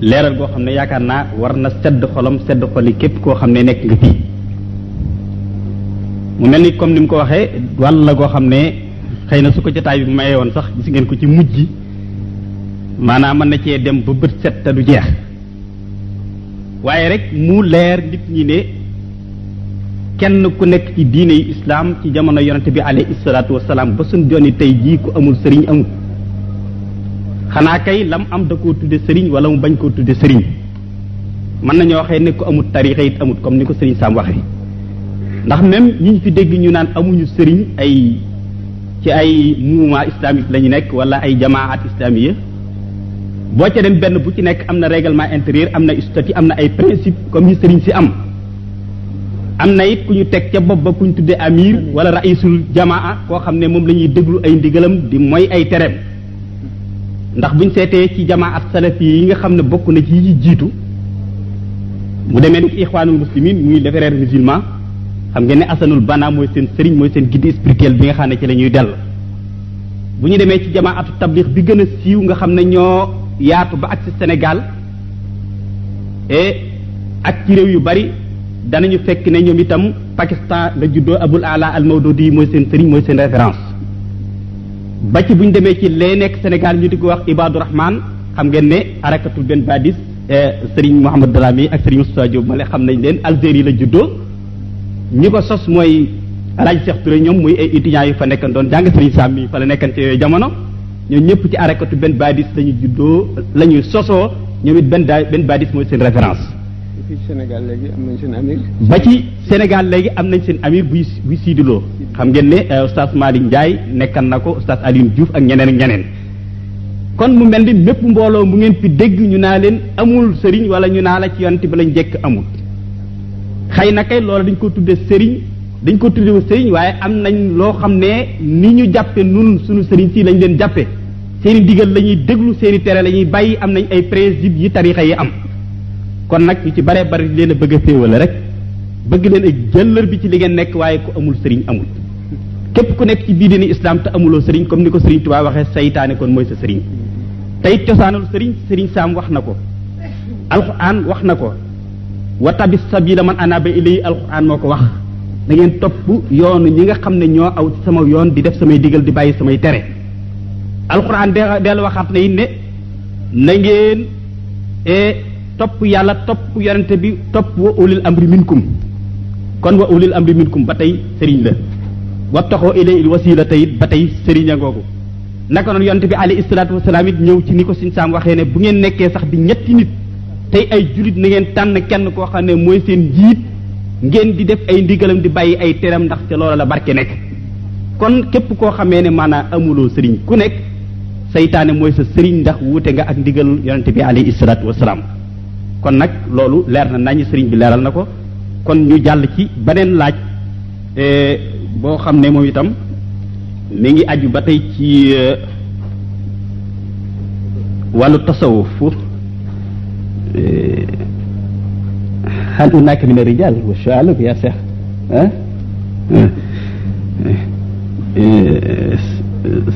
leeral goo xam ne yaakaar naa war na sedd xolam sedd xoli képp koo xam ne nekk nga fii mu mel ni comme ni mu ko waxee wàll la goo xam ne xëy na su ko jotaay bi mayee woon sax gis ngeen ko ci mujj maanaam mën na cee dem ba bët set te du jeex waaye rek mu leer nit ñi ne kenn ku nekk ci diine yi islaam ci jamono yonente bi alayhi salaatu wasalaam ba suñ joni tey jii ku amul sëriñ amul xanaa kay lam am da koo tudde sëriñ wala mu bañ koo tudde sëriñ mën nañoo waxee ne ku amul tarixa it amul comme ni ko sëriñ Sam waxee ndax même ñi ñu fi dégg ñu naan amuñu sëriñ ay ci ay mouvement islamique la ñu nekk wala ay jamaat islamiya boo ca dem benn bu ci nekk am na règlement intérieur am na statut am na ay principe comme yi sëriñ si am am na it ku ñu teg ca bopp ba ku ñu tuddee amir wala raisul jamaa koo xam ne moom la ñuy déglu ay ndigalam di mooy ay tereem ndax buñ seetee ci jamaa ak salafi yi nga xam ne bokk na ci yi jiitu mu demee ni ixwaanul muslimin muy les frères musulmans xam ngeen ne asanul bana mooy seen sëriñ mooy seen guide spirituel bi nga xam ne ci la ñuy dell bu ñu demee ci jamaatu tablix bi gën a siiw nga xam ne ñoo yaatu ba ak ci Sénégal et ak ci réew yu bari danañu fekk ne ñoom itam Pakistan la juddoo Abul Ala al Mawdudi mooy seen sëriñ mooy seen référence ba ci bu ñu demee ci lee nekk Sénégal ñu di ko wax Ibadu Rahman xam ngeen ne arakatul benn badis sëriñ Mouhamad Dramé ak sëriñ Moussa Diop ma xam nañ leen Algérie la juddoo ñi ko sos mooy alaaj Cheikh Touré ñoom muy ay étudiants yu fa nekkan doon jàng Serigne Sam mi fa la nekkan ci yooyu jamono ñoom ñëpp ci arakatu benn badis lañu juddoo la ñuy sosoo ñoom it benn daa benn badis mooy seen référence fii Sénégal léegi am nañ seen amir ba ci Sénégal léegi am nañ seen amir buy buy siidiloo xam ngeen ne euh, oustaz Malick Ndiaye nekkan na ko oustaz Alioune Diouf ak ñeneen ak ñeneen kon mu mel ni mépp mbooloo mu ngeen fi dégg ñu naa leen amul sëriñ wala ñu naa la ci yonent bi lañ jekk amul xëy na kay loolu dañ ko tudde sëriñ dañ ko tudde sëriñ waaye am nañ loo xam ne ni ñu jàppe nun suñu sëriñ si lañ leen jàppe seeni digal la ñuy déglu seeni tere la ñuy bàyyi am nañ ay principe yi tarixa yi am kon nag ñu ci baree bari leen a bëgg a féewale rek bëgg leen ak jëllër bi ci li ngeen nekk waaye ku amul sëriñ amul képp ku nekk ci bii dini islam te amuloo sëriñ comme ni ko sëriñ Tuubaa waxee saytaane kon mooy sa sëriñ tey cosaanul sëriñ sëriñ saam wax na ko alxuraan wax na ko wa tabi sabila man anaba ilay alquran moo ko wax da ngeen topp yoonu ñi nga xam ne ñoo aw ci sama yoon di def samay digal di bàyyi samay tere alquran de dellu waxaat na it ne na ngeen e topp yàlla topp yonente bi topp wa ulil amri minkum kon wa ulil amri minkum ba tey sëriñ la wa taxoo ilay il wasila tey ba tey sëriñ a ngoogu naka noonu yonte bi alayhi salaatu wasalaam it ñëw ci ni ko suñ saam waxee ne bu ngeen nekkee sax di ñetti nit tey ay julit na ngeen tànn kenn koo xam ne mooy seen njiit ngeen di def ay ndigalam di bàyyi ay teram ndax ca loola la barke nekk kon képp koo xamee ne maanaam amuloo sëriñ ku nekk saytaane mooy sa sëriñ ndax wuute nga ak ndigal yonente bi alayhi salaatu wasalaam kon nag loolu leer na nañu sëriñ bi leeral na ko kon ñu jàll ci beneen laaj te boo xam ne moom itam mi ngi aju ba tey ci wàllu tasawuf hal hunaka min ar-rijal wa sha'aluk ya cheikh ah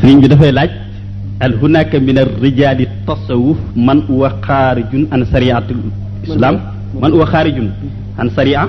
sëriñ bi dafay laaj hal hunaka min ar-rijali tasawuf man huwa xaarijun an sariatul islam man huwa xaarijun an saria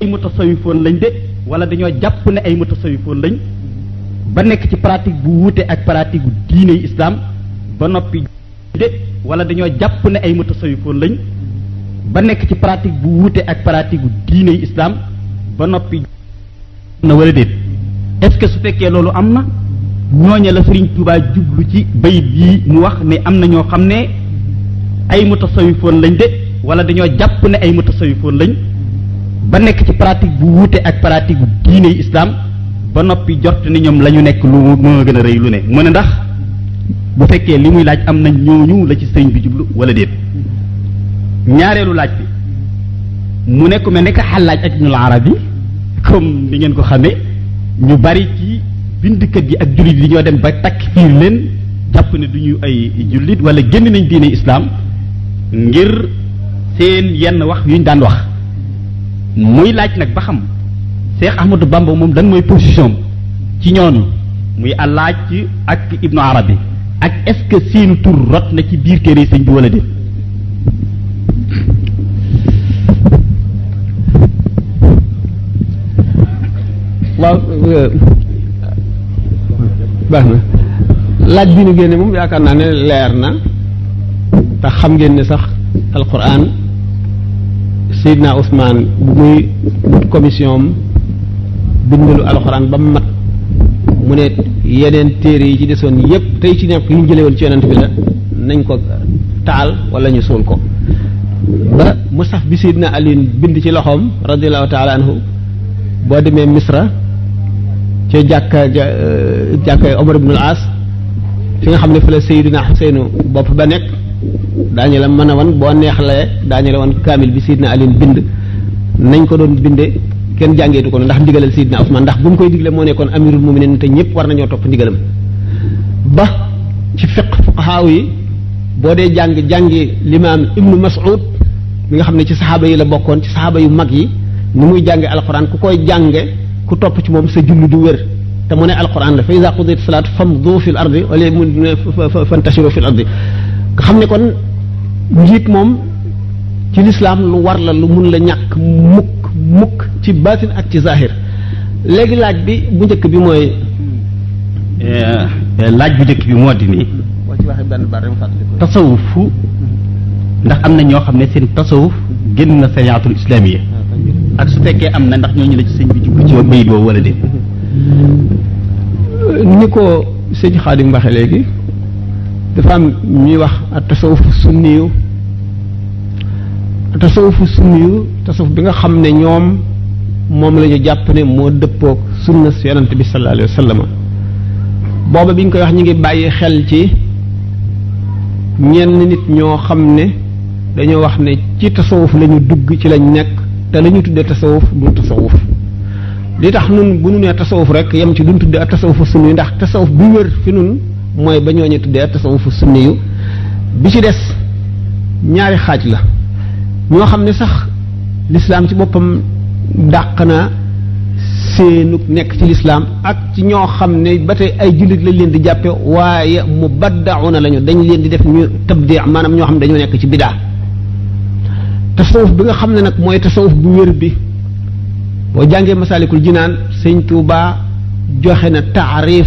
ay mutasawifoon lañ de wala dañoo jàpp ne ay mutasawifoon lañ ba nekk ci pratique bu wuute ak pratique bu diine islam ba noppi de wala dañoo jàpp ne ay mutasawifoon lañ ba nekk ci pratique bu wuute ak pratique bu diine islam ba noppi na wala déet est-ce que su fekkee loolu am na ñooña la Sëriñ Tuubaa jublu ci bayit yi mu wax ne am na ñoo xam ne ay mutasawifoon lañ de wala dañoo jàpp ne ay mutasawifoon lañ ba nekk ci pratique bu wuute ak pratique bu diine islam ba noppi jot ni ñoom la ñu nekk lu moo gën a rëy lu ne mu ne ndax bu fekkee li muy laaj am na ñooñu la ci sëriñ bi jublu wala déet ñaareelu laaj bi mu nekk mel ne ka xalaaj ak ibnul arabi comme ni ngeen ko xamee ñu bari ci bindkat yi ak jullit yi ñoo dem ba takk fiir leen jàpp ne du ñu ay jullit wala génn nañ diine islaam ngir seen yenn wax yu ñu daan wax muy laaj nag ba xam Cheikh Ahmadou Bamba moom lan mooy position ci ñooñu muy àllaaj ak Ibnu Arabi ak est-ce que seen tur rot na ci biir téere sëñ bi wala déet waaw euh, baax na laaj bi ñu génne moom yaakaar naa ne leer na te xam ngeen ne sax alquran Seydina Ousmane bu muy wut commission am bindalu alquran ba mu mat mu ne yeneen téere yi ci desoon yépp tey ci nekk yu ñu jëlee woon ci yonent bi la nañ ko taal wala ñu suul ko ba musaf bi sidna ali bind ci loxoom radiallahu taala anhu boo demee misra ci jàkka euh, jàkka omar ibnul as fi nga xam ne fa la sayidina xuseynu bopp ba nekk daañu la mën a wan boo neexlee daañu la wan kaamil bi sidna ali bind nañ ko doon binde kenn jàngeetu ko ndax ndigalal sidna usman ndax bu mu koy digle moo nekkoon amirul muminin te ñëpp war nañoo topp ndigalam ba ci fiq fuqahaaw yi boo dee jàng jàngi limaam ibnu mas'ud mi nga xam ne ci saxaaba yi la bokkoon ci saxaaba yu mag yi ni muy jànge alquran ku koy jànge ku topp ci moom sa julli du wér te mu ne alquran la fa iza qudiyat salaat famdu fil ardi wala mu ne fantashiru fil ardi nga xam ne kon njiit moom ci lislaam lu war la lu mun la ñàkk mukk mukk ci baatin ak ci zahir léegi laaj bi bu njëkk bi mooy eh, eh, laaj bu njëkk bi moo di nii tasawuf ndax am na ñoo xam ne seen tasawuf génn na sariatul islaamiya ak su fekkee am na ndax ñooñu la ci sëñ bi jublu ci bayit boobu wala déet ni ko sëñ Xaadim waxe léegi dafa am ñuy wax ak tasawuf sunniyu tasawufu sunni yu tasawuf bi nga xam ne ñoom moom la ñu jàpp ne moo dëppoog sunna su yonent bi sallallahu alayhi wa sallam booba bi ñu koy wax ñu ngi bàyyi xel ci ñenn nit ñoo xam ne dañoo wax ne ci tasawuf la ñu dugg ci lañ nekk te la ñu tuddee tasawuf du tasawuf li tax nun bu ñu nee tasawuf rek yem ci duñ tuddee ak tasawufu sunni ndax tasawuf bi wër fi nun mooy ba ñooñu tuddee tasawufu sunni yu bi ci des ñaari xaaj la ñoo xam ne sax lislaam ci boppam dàq na seenu nekk ci lislaam ak ci ñoo xam ne ba tey ay jullit lañ leen di jàppe waaye mu baddauna lañu dañ leen di def ñu tabdi maanaam ñoo xam ne dañoo nekk ci bidaa tasawuf bi nga xam ne nag mooy tasawuf bu wér bi boo jàngee masaalikul jinaan sëñ Tuubaa joxe na taarif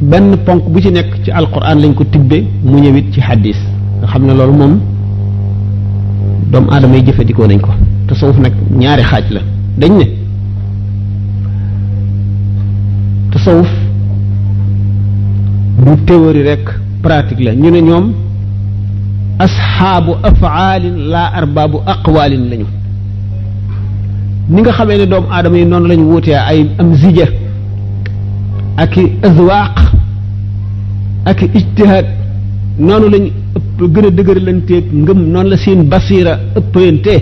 benn ponk bu ci nekk ci alquran lañ ko tibbe mu ñëwit ci xadis nga xam ne loolu moom doomu aadama yi jëfandikoo nañ ko tasawuf nag ñaari xaaj la dañ ne tasawuf du théorie rek pratique la ñu ne ñoom asxaabu afaalin laa arbaabu aqwaalin lañu ni nga xamee ne doomu aadama yi noonu lañu wuutee ay am zija ak i azwaaq ak i ijtihaad noonu lañ ëpp gën a dëgëralanteeg ngëm noonu la seen basiira ëppante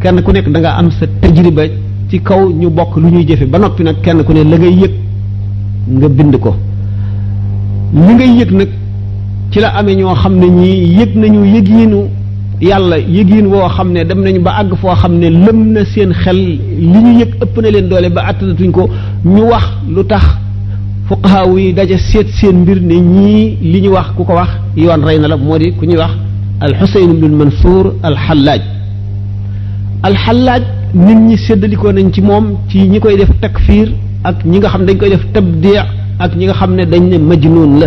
kenn ku nekk da nga am sa tajriba ci kaw ñu bokk lu ñuy jëfe ba noppi nag kenn ku ne la ngay yëg nga bind ko li ngay yëg nag ci la amee ñoo xam ne ñii yëg nañu yëg yinu yàlla yëgiin woo xam ne dem nañu ba àgg foo xam ne lëm na seen xel li ñu yëg ëpp na leen doole ba àttanatuñ ko ñu wax lu tax fuqahaa yi daje seet seen mbir ne ñii li ñu wax ku ko wax yoon rey na la moo di ku ñuy wax alxuseyn ibnul mansuur alxallaaj alxallaaj nit ñi séddalikoo nañ ci moom ci ñi koy def takfiir ak ñi nga xam ne dañ koy def tabdiya ak ñi nga xam ne dañ ne majnuun la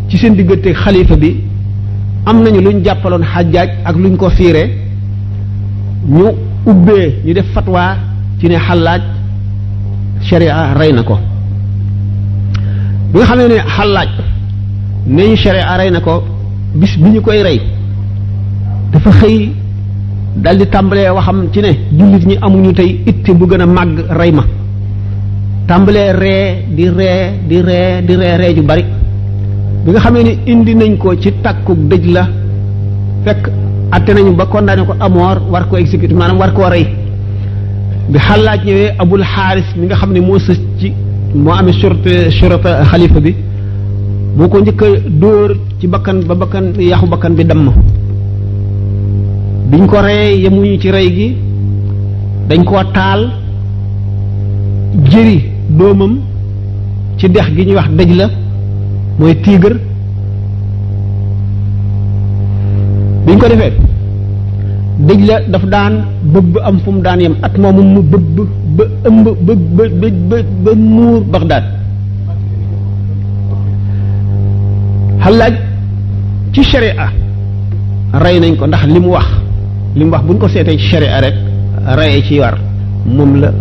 ci seen diggante xalifa bi am nañu luñ jàppaloon xàjjaaj ak luñ ko fiire ñu ubbee ñu def fatwa ci ne xallaaj sharia rey na ko bi nga xamee ne xallaaj ne ñu sharia rey na ko bis bi ñu koy rey dafa xëy dal di tàmbalee waxam ci ne jullit ñi amuñu tey itte bu gën a màgg rey ma tàmbalee ree di ree di ree di ree ree ju bari bi nga xamee ni indi nañ ko ci takku dëj la fekk atte nañu ba condamné ko amoor war ko exécuté maanaam war koo rey bi xalaat ñëwee abul xaaris mi nga xam ne moo sës ci moo amee surte surata xalifa bi moo ko njëkk a dóor ci bakkan ba bakkan yaxu bakkan bi damm biñ ko reyee yemuñu ci rey gi dañ koo taal jëri doomam ci dex gi ñuy wax daj la mooy tiigar biñ ko defee dëj la daf daan bëbb am fu mu daan yem at moomu mu bëbb ba ëmb ba ba ba ba muur Bagdad xalaaj ci sharia rey nañ ko ndax li mu wax li mu wax buñ ko seetee ci sharia rek rayee ci war moom la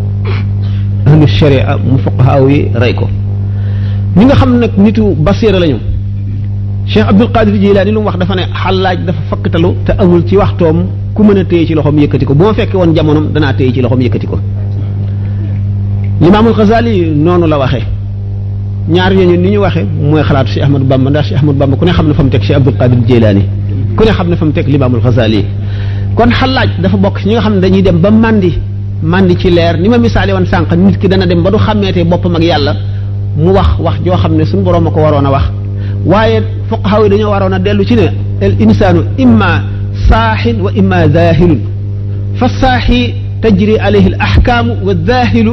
ahlu sharia mu fuqahaaw yi rey ko ñi nga xam nag nitu basiira lañu Cheikh Abdul Qadir Jilaani lu mu wax dafa ne xallaaj dafa fakkatalu te amul ci waxtoom ku mën a téye ci loxoom yëkkati ko bu ma fekkee woon jamonoom danaa téye ci loxoom yëkkati ko Limaamul Xasaali noonu la waxee ñaar ñooñu ni ñu waxee mooy xalaatu Cheikh Ahmadou Bamba ndax Cheikh Ahmadou Bamba ku ne xam ne fa mu teg Cheikh Abdul Qadir Jeylaani ku ne xam ne fa mu teg Limaamul Xasaali kon xalaaj dafa bokk ci ñi nga xam ne dañuy dem ba màndi màndi ci leer ni ma misaale woon sànq nit ki dana dem ba du xàmmeetee boppam ak yàlla mu wax wax joo xam ne suñu borom a ko waroon a wax waaye fuqahaa yi dañoo waroon a dellu ci ne al insaanu imma saaxin wa imma zaahilun fa saaxi tajri alayhi al ahkaamu wa zaahilu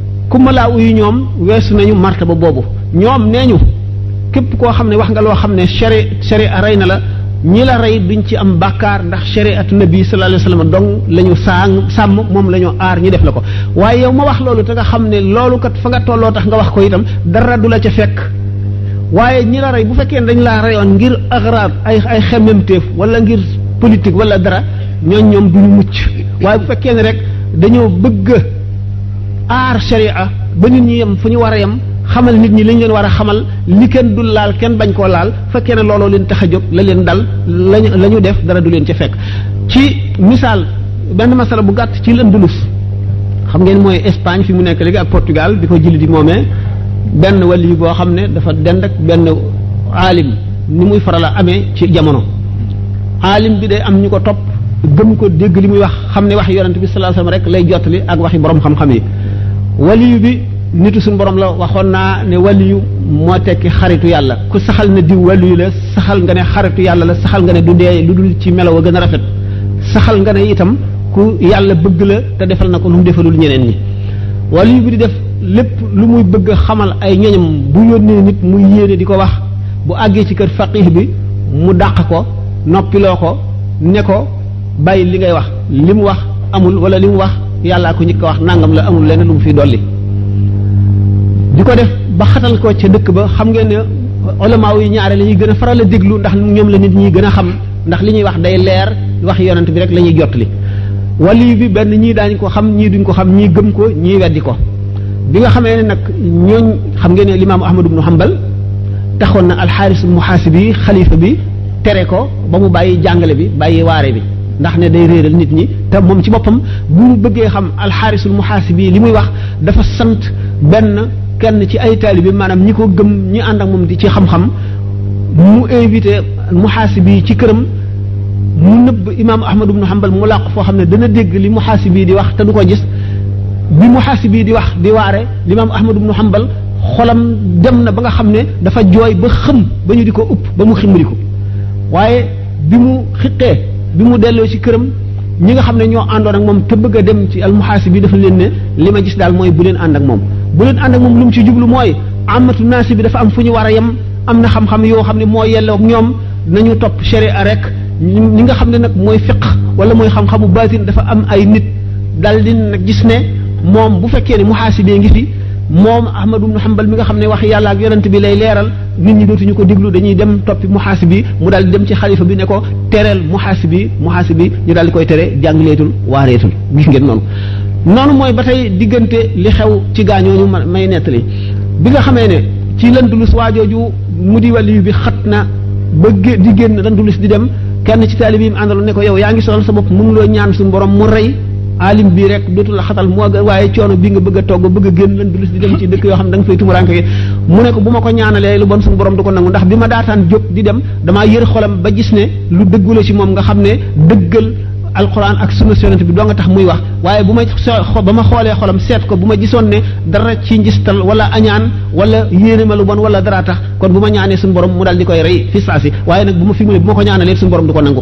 ku malaa uyu ñoom weesu nañu martaba boobu ñoom nee ñu képp koo xam ne wax nga loo xam ne shari shari a rey na la ñi la rey duñ ci am bàkkaar ndax shariatu nabi sallallahu alayhi wasallam dong la ñu saang sàmm moom la ñu aar ñu def la ko waaye yow ma wax loolu te nga xam ne loolu kat fa nga tolloo tax nga wax ko itam dara du la ca fekk waaye ñi la rey bu fekkee ne dañ laa reyoon ngir agrab ay ay xemmemteef wala ngir politique wala dara ñooñ ñoom duñu mucc waaye bu fekkee ne rek dañoo bëgg aar sharia ba nit ñi yem fu ñu war a yem xamal nit ñi lañ leen war a xamal li kenn dul laal kenn bañ koo laal fekkee ne looloo leen tax a jóg la leen dal lañ la ñu def dara du leen ci fekk ci misaal benn masala bu gàtt ci l'Andalus xam ngeen mooy Espagne fi mu nekk léegi ak Portugal bi ko jëli di moomee benn wàll yi boo xam ne dafa dend ak benn aalim ni muy faral a amee ci jamono aalim bi day am ñu ko topp gëm ko dégg li muy wax xam ne wax yonent bi sallallahu alayhi wasallam rek lay jottali ak waxi borom xam-xam yi waliyu bi nitu suñu borom la waxoon naa ne waliyu moo tekki xaritu yàlla ku saxal ne diw waliyu la saxal nga ne xaritu yàlla la saxal nga ne du dee lu dul ci melo wa gën a rafet saxal nga ne itam ku yàlla bëgg la te defal na ko lu mu defalul ñeneen ñi waliyu bi di def lépp lu muy bëgg xamal ay ñoñam bu yónnee nit muy yéene di ko wax bu àggee ci kër faqih bi mu dàq ko noppiloo ko ne ko bàyyi li ngay wax li mu wax amul wala li mu wax yàllaa ko njëkk a wax nangam la amul leneen lu mu fi dolli di ko def ba xatal ko ca dëkk ba xam ngeen ne ulamaaw yi ñaare la ñuy gën a faral a déglu ndax ñoom la nit ñi gën a xam ndax li ñuy wax day leer wax yonent bi rek la ñuy jottali wali bi benn ñii daañu ko xam ñii duñ ko xam ñii gëm ko ñii weddi ko bi nga xamee ne nag ñooñ xam ngeen ne limaamu ahmad ibnu hambal taxoon na alxaaris muhaasibi xalifa bi tere ko ba mu bàyyi jàngale bi bàyyi waare bi ndax ne day réeral nit ñi te moom ci boppam bu ñu bëggee xam alxaarisul muhaasibi li muy wax dafa sant benn kenn ci ay taalibe maanaam ñi ko gëm ñi ànd ak moom di ci xam-xam mu invité muhaasibi ci këram mu nëbb imaam Ahmad ibn Hanbal mu làq foo xam ne dana dégg li muhaasibi di wax te du ko gis bi muhaasibi di wax di waare limaam Ahmad ibn Hanbal xolam dem na ba nga xam ne dafa jooy ba xëm ba ñu di ko upp ba mu ximmaliku waaye bi mu xiqee bi mu delloo ci këram ñi nga xam ne ñoo àndoon ak moom te bëgg a dem ci almuhaasib bi dafa leen ne li ma gis daal mooy bu leen ànd ak moom bu leen ànd ak moom lu mu ci jublu mooy amatu naasi bi dafa am fu ñu war a yem am na xam-xam yoo xam ne moo yelloo ak ñoom nañu topp sharia rek ñi nga xam ne nag mooy fiq wala mooy xam-xamu baatin dafa am ay nit dal di nag gis ne moom bu fekkee ne muhaasibee ngi fi moom Ahmad ibn Hanbal mi nga xam ne wax yàlla ak yonent bi lay leeral nit ñi dootuñu ko déglu dañuy dem toppi muhaasib bi mu daal di dem ci xalifa bi ne ko tereel muhaasib bi muhaasib bi ñu daal di koy tere jàngleetul waareetul gis ngeen noonu noonu mooy ba tey diggante li xew ci gaañooñu may nettali bi nga xamee ne ci landulus waajooju mu di wàllu bi xat na ba di génn landulus di dem kenn ci taalib yi mu àndaloon ne ko yow yaa ngi sonal sa bopp mënuloo ñaan suñu borom mu rey alim bii rek dootu la xatal moo gën waaye coono bi nga bëgg a togg bëgg a génn lan di dem ci dëkk yoo xam ne da nga fay tumuranke mu ne ko bu ma ko ñaanalee lu bon suñu borom du ko nangu ndax bi ma daataan jóg di dem damaa yër xolam ba gis ne lu dëggu la ci moom nga xam ne dëggal alquran ak sunna yonent bi doo nga tax muy wax waaye bu ma ba ma xoolee xolam seet ko bu ma gisoon ne dara ci njistal wala añaan wala yéene ma lu bon wala dara tax kon bu ma ñaanee suñu borom mu daal di koy rey fi saasi waaye nag bu ma fi mu ne bu ma ko ñaanalee suñu borom du ko nangu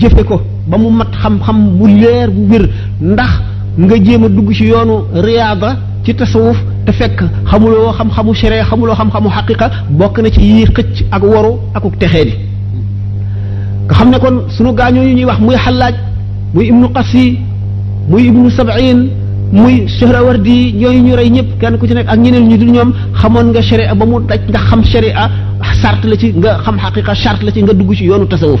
jëfe ko ba mu mat xam-xam bu leer bu wér ndax nga jéem a dugg ci yoonu riyaada ci tasawuf te fekk xamuloo xam-xamu sere xamuloo xam-xamu xaqiqa bokk na ci yii xëcc ak waru akuk texee di nga xam ne kon sunu gaañoo yu ñuy wax muy xallaaj muy ibnu qasi muy ibnu sabin muy Suhrawardi ñooñu ñu rey ñëpp kenn ku ci nekk ak ñeneen ñu dul ñoom xamoon nga sharia ba mu daj ndax xam sharia sart la ci nga xam xaqiqa sart la ci nga dugg ci yoonu tasawuf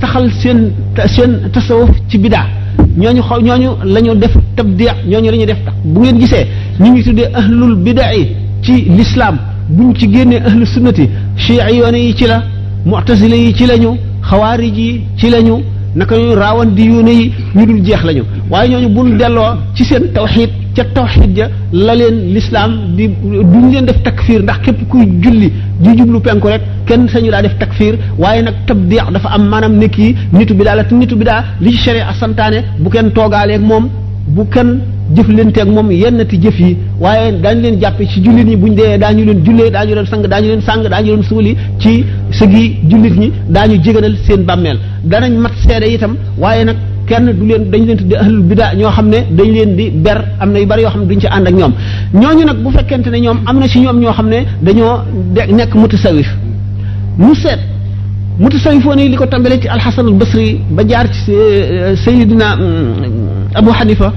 saxal seen seen tasawuf ci bidaa ñooñu xaw ñooñu la ñu def tabdiya ñooñu la ñu def tax bu ngeen gisee ñu ngi tuddee ahlul bidaa yi ci lislaam buñ ci génnee ahlu sunnati chia yoone yi ci la mu'tazila yi ci lañu xawaarij yi ci lañu naka ñu raawan di yoone yi ñu dul jeex lañu waaye ñooñu buñ delloo ci seen tawxiid ca tawxiid ja la leen lislaam di duñ leen def takfiir ndax képp kuy julli di jublu penku rek kenn sañu laa def takfir waaye nag tabdiix dafa am maanaam ne kii nitu bidaa la te nitu bidaa li ci sharia a santaane bu kenn toogaaleeg moom bu kenn jëflanteeg moom yenn ti jëf yi waaye daañu leen jàppe ci jullit ñi buñ dee daañu leen jullee daañu leen sang daañu leen sang daañu leen suuli ci sëgi jullit ñi daañu jéganal seen bàmmeel danañ mat seede itam waaye nag kenn du leen dañ leen tudde ahlul bidaa ñoo xam ne dañ leen di ber am na yu bari yoo xam ne duñ ci ànd ak ñoom ñooñu nag bu fekkente ne ñoom am na ci ñoom ñoo xam ne dañoo de nekk mutasawif mu seet mutasawifoon yi li ko tàmbalee ci alxasan al basri ba jaar ci euh, sayidina euh, abu xanifa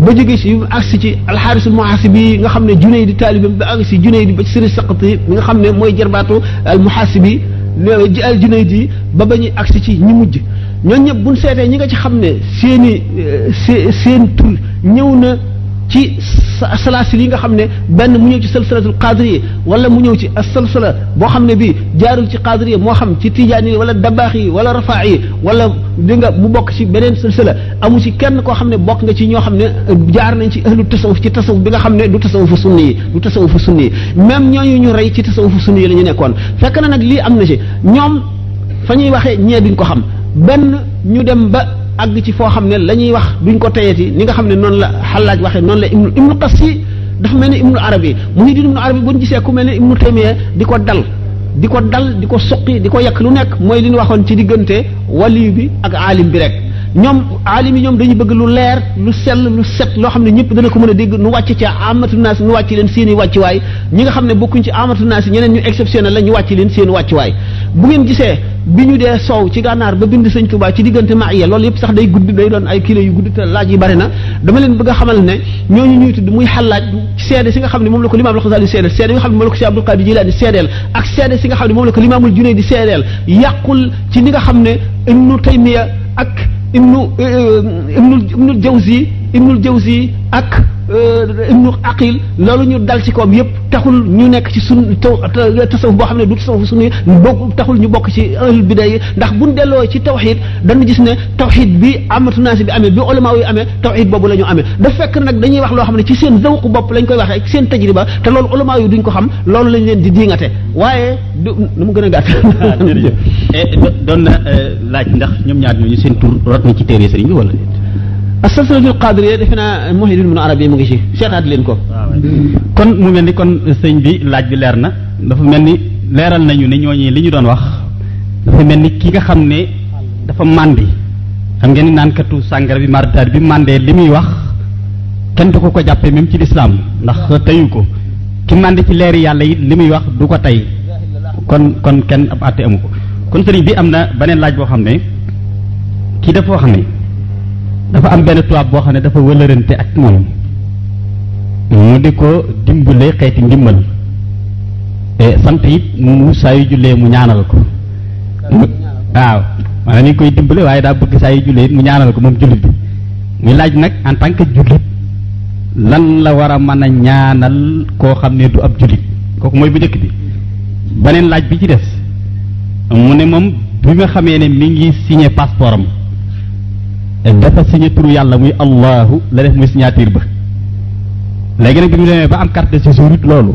ba jóge si yu agsi ci alxaarisul muhaasibi yi nga xam ne juney di taalibam ba agsi juney di ba ci sëri saqati bi nga xam ne mooy jarbaatu al muhaasibi al Junayd yi ba ba ñuy agsi ci ñi mujj ñooñ ñëpp buñ seetee ñi nga ci xam ne seeni euh, seen tur ñëw na ci salaasil yi nga xam ne benn mu ñëw ci salsalatul qadriya wala mu ñëw ci salsala boo xam ne bii jaarul ci qadriya moo xam ci tijaan yi wala dabaax yi wala rafaa yi wala di nga mu bokk ci beneen salsala amu ci kenn koo xam ne bokk nga ci ñoo xam ne euh, jaar nañ ci ahlu tasawuf ci tasawuf bi nga xam ne du tasawufu sunni yi du tasawufu sunni yi même ñooñu ñu rey ci tasawufu sunni yi la ñu nekkoon fekk na nag lii am na ci ñoom fa ñuy waxee ñee duñ ko xam benn ñu dem ba àgg ci foo xam ne la ñuy wax duñ ko teyati ni nga xam ne noonu la xalaaj waxee noonu la ibnu ibnu qas yi dafa mel ne ibnu arabi yi mu ngi di ibnu arabi buñ gisee ku mel ne ibnu taymiya di ko dal di ko dal di ko suqi di ko yekk lu nekk mooy li ñu waxoon ci diggante waliyu bi ak aalim bi rek ñoom aalim yi ñoom dañuy bëgg lu leer lu sell lu set loo xam ne ñëpp dana ko mën a dégg nu wàcc ca amatu naas nu wàcc leen seen i wàccuwaay ñi nga xam ne bokkuñ ci amatu naas yi ñeneen ñu exceptionnel la ñu wàcc leen seen wàccuwaay bu ngeen gisee bi ñu dee soow ci gànnaar ba bind sëñ Tuubaa ci diggante maaya loolu yëpp sax day gudd day doon ay kilo yu gudd te laaj yi bari na dama leen bëgg a xamal ne ñooñu ñuy tudd muy xalaaj seede si nga xam ne moom la ko limaam la xasaali seedeel seede yi nga xam ne moom la ko si Abdul Qaadir Jilaani seedeel ak seede si nga xam ne moom la ko limaamul Junayd di seedeel yàqul ci ni nga xam ne ibnu taymiya ak ibnu ibnu ibnu jawzi ibnu jawzi ak ibnu aqil loolu ñu dal ci koom yépp taxul ñu nekk ci sun taw tasawuf boo xam ne du tasawuf sunni bokk taxul ñu bokk ci ahlul bida yi ndax buñ delloo ci tawxid dañu gis ne tawxid bi amatu naasi bi amee bi ulama yi amee tawxid boobu la ñu amee daf fekk nag dañuy wax loo xam ne ci seen zawqu bopp lañ koy waxee ak seen tajriba te loolu ulama yi duñ ko xam loolu lañ leen di diingate waaye du nu mu gën a gàtt jërëjëf doon na laaj ndax ñoom ñaar ñooñu seen tur rot na ci téere sëriñ bi wala déet asalsalatul qadiriya defe naa muhidul mun arab yi mu ngi ci seetaat leen ko kon mu mel ni kon sëñ bi laaj bi leer na dafa mel ni leeral nañu ne ñooñu li ñu doon wax dafa mel ni ki nga xam ne dafa màndi xam ngeen ni naankatu sàngara bi maritaar bi màndee li muy wax kenn du ko ko jàppee même ci lislaam ndax teyu ko ki màndi ci leeri yàlla it li muy wax du ko tey kon kon kenn ab àtte amu ko kon sëriñ bi am na beneen laaj boo xam ne kii dafa wax ne dafa am benn tubaab boo xam ne dafa wëlërante ak moom mu di ko dimbale xeeti ndimbal sant it mu saa yu jullee mu ñaanal ko waaw maanaam ni koy dimbale waaye daa bëgg saa yu jullee it mu ñaanal ko moom jullit bi muy laaj nag en tant que jullit lan la war a mën a ñaanal koo xam ne du ab jullit kooku mooy bu njëkk bi beneen laaj bi ci des mu ne moom bi nga xamee ne mi ngi signé passeport am dafa signé turu yàlla muy allahu la def muy signature ba léegi nag bi mu demee ba am carte de séjour it loolu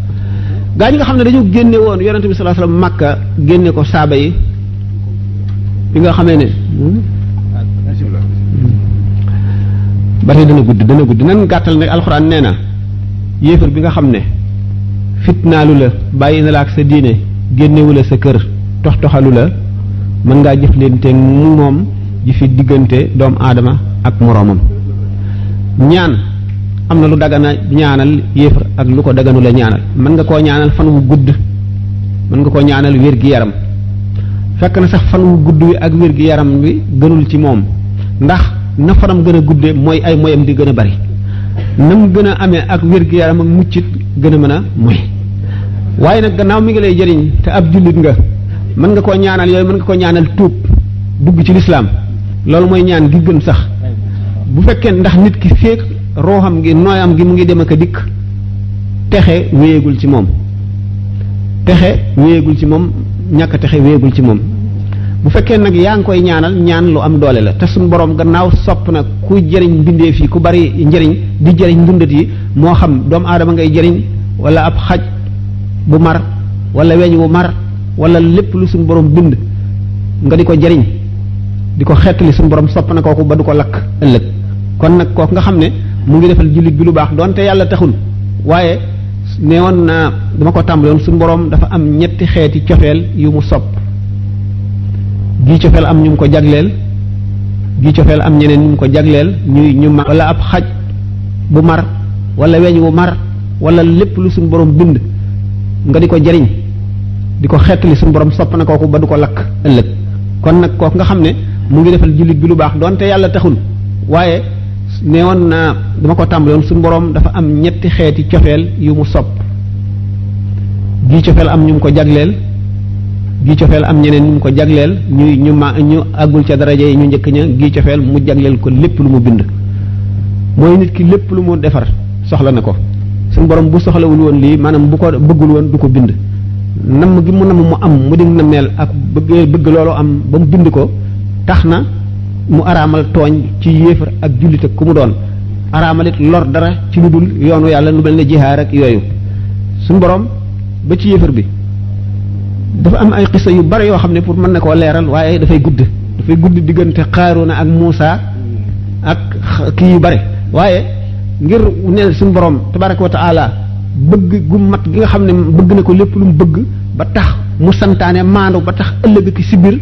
gaa ñi nga xam ne dañu génne woon yonente bi sallallahu alayhi wasallam Makka génne ko saaba yi bi nga xamee ne hmm? ba tey dana gudd dana gudd nan gàttal nag alxuraan nee na yéefar bi nga xam ne fitnaalu la bàyyi na la ak sa diine génnewu la sa kër tox toxalu la mën ngaa jëflante mu moom ji fi diggante doomu aadama ak moroomam ñaan am na lu dagana ñaanal yéefar ak lu ko daganu la ñaanal mën nga koo ñaanal fan wu gudd mën nga koo ñaanal wér gi yaram fekk na sax fan wu gudd wi ak wér gi yaram wi gënul ci moom ndax na fanam gën a gudde mooy ay moyam di gën a bari na mu gën a amee ak wér gi yaram ak muccit gën a mën a moy waaye nag gannaaw mi ngi lay jëriñ te ab jullit nga mën nga koo ñaanal yooyu mën nga koo ñaanal tuub dugg ci lislaam loolu mooy ñaan gi gën sax bu fekkee ndax nit ki féeg rooxam gi nooyam gi mu ngi dem ak a dikk texe wéyegul ci moom texe wéyegul ci moom ñàkk texe wéyegul ci moom bu fekkee nag yaa ngi koy ñaanal ñaan lu am doole la te suñu borom gannaaw sopp na ku jëriñ mbindeef yi ku bari njëriñ di jëriñ ndundat yi moo xam doomu aadama ngay jëriñ wala ab xaj bu mar wala weñ wu mar wala lépp lu suñu borom bind nga di ko jëriñ di ko xettali suñu borom sopp na kooku ba du ko lakk ëllëg kon nag kooku nga xam ne mu ngi defal jullit bi lu baax donte yàlla taxul waaye nee woon naa dama ko tàmbale woon suñu borom dafa am ñetti xeeti cofeel yu mu sopp gii cofeel am ñu mu ko jagleel gii cofeel am ñeneen ñu mu ko jagleel ñuy ñu mar wala ab xaj bu mar wala weñ wu mar wala lépp lu suñu borom bind nga di ko jariñ di ko xettali suñu borom sopp na kooku ba du ko lakk ëllëg kon nag kooku nga xam ne mu ngi defal jullit bi lu baax donte yàlla taxul waaye nee woon naa dama ko tàmbale woon suñu borom dafa am ñetti xeeti cofeel yu mu sopp gii cofeel am ñu mu ko jagleel gii cofeel am ñeneen ñu mu ko jagleel ñuy ñu ma ñu àggul ca daraja yi ñu njëkk ña gii cofeel mu jagleel ko lépp lu mu bind mooy nit ki lépp lu mu defar soxla na ko suñu borom bu soxlawul woon lii maanaam bu ko bëggul woon du ko bind namm gi mu namm mu am mu di nammeel ak bëggee bëgg loolu am ba mu bind ko tax na mu araamal tooñ ci yéefar ak jullit ak ku mu doon araamalit lor dara ci lu dul yoonu yàlla lu mel ne jihaar ak yooyu suñu borom ba ci yéefar bi dafa am ay xisa yu bari yoo xam ne pour mën na koo leeral waaye dafay gudd dafay gudd diggante Xaaruuna ak Muusa ak kii yu bari waaye ngir neel suñu borom tabaraka wa taala bëgg gu mat gi nga xam ne bëgg na ko lépp lu mu bëgg ba tax mu santaane maandu ba tax ëllëg ki si biir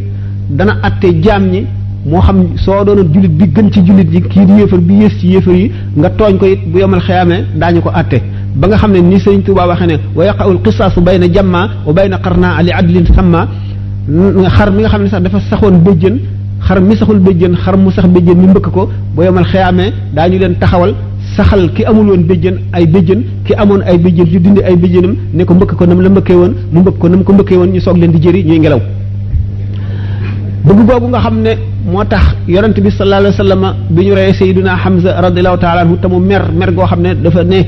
dana atte jaam ñi moo xam soo doonoon jullit bi gën ci jullit yi kii di yéefar bi yées ci yéefar yi nga tooñ ko it bu yomal xeyaamee daañu ko atte ba nga xam ne ni sëñ Tuubaa waxee ne wa yaqaul qisaasu bayna jamma wa bayna qarna li adlin samma xar mi nga xam ne sax dafa saxoon béjjën xar mi saxul béjjën xar mu sax béjjën mi mbëkk ko bu yomal xeyaamee daañu leen taxawal saxal ki amul woon béjjën ay béjjën ki amoon ay béjjën yu dindi ay béjjënam ne ko mbëkk ko nam la mbëkkee woon mu mbëkk ko nam ko mbëkkee woon ñu soog leen di jëri ñuy ngelaw bëgg googu nga xam ne moo tax yonent bi sallallahu alayhi wa sallam bi ñu reyee Seydina Hamza radiyallahu taala anhu te mu mer mer goo xam ne dafa ne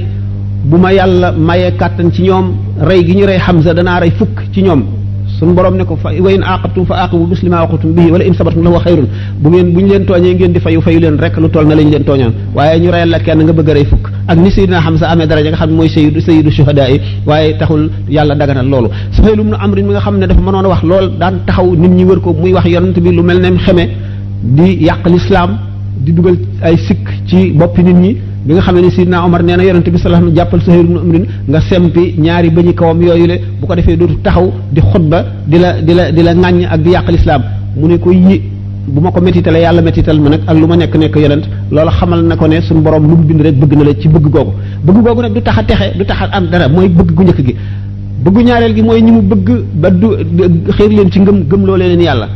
bu ma yàlla mayee kàttan ci ñoom rey gi ñu rey Hamza danaa rey fukk ci ñoom suñu borom ne ko fa wa in aqabtum fa aqibu bislima waqtum bihi wala in sabartum la wa xayrun bu ngeen bu ñu leen tooñee ngeen di fayu fayu leen rek lu toll na lañ leen tooñoon waaye ñu reyal la kenn nga bëgg a rey fukk ak ni Seydina Hamza amee daraja nga xam ne mooy sayyidu sayyidu shuhadaa yi waaye taxul yàlla daganal loolu Suhayl ibn Amr mi nga xam ne dafa mënoon a wax lool daan taxaw nit ñi wër ko muy wax yonent bi lu mel ne xeme di yàq lislaam di dugal ay sikk ci boppi nit ñi bi nga xam ne Seydina Omar nee na yonent bi sallallahu alayhi wasallam jàppal Suhayl ibn Amr nga sempi ñaari bañi kawam yooyu le bu ko defee dootu taxaw di xutba di la di la di la ŋàññ ak di yàq lislaam mu ne ko yi bu ma ko métitale yàlla métital ma nag ak lu ma nekk nekk yonent loolu xamal na ko ne suñu borom lu mu bind rek bëgg na la ci bëgg googu bëgg googu nag du tax a texe du tax a am dara mooy bëgg gu njëkk gi bëggu ñaareel gi mooy ñi mu bëgg ba du xéer leen ci ngëm gëm loo leen yàlla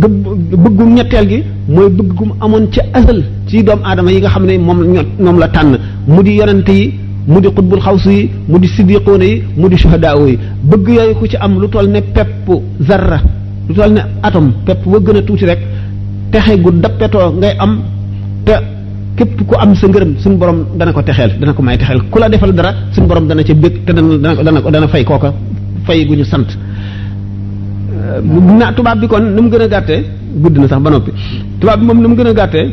gëm bëggu ñetteel gi mooy bëgg gu mu amoon ca asal ci doomu aadama yi nga xam ne moom ño moom la tànn mu di yonent yi mu di xutbul xawsu yi mu di siddiqoona yi mu di shuhadaa yi bëgg yooyu ku ci am lu toll ne pepp zarra lu toll ne atom pepp ba gën a tuuti rek texe gu dappetoo ngay am te képp ku am sa ngërëm suñu borom dana ko texeel dana ko may texeel ku la defal dara suñu borom dana ca bëgg te dana dana dana dana fay kooka fay gu ñu sant na tubaab bi kon ni mu gën a gàttee gudd na sax ba noppi tubaab bi moom ni mu gën a gàttee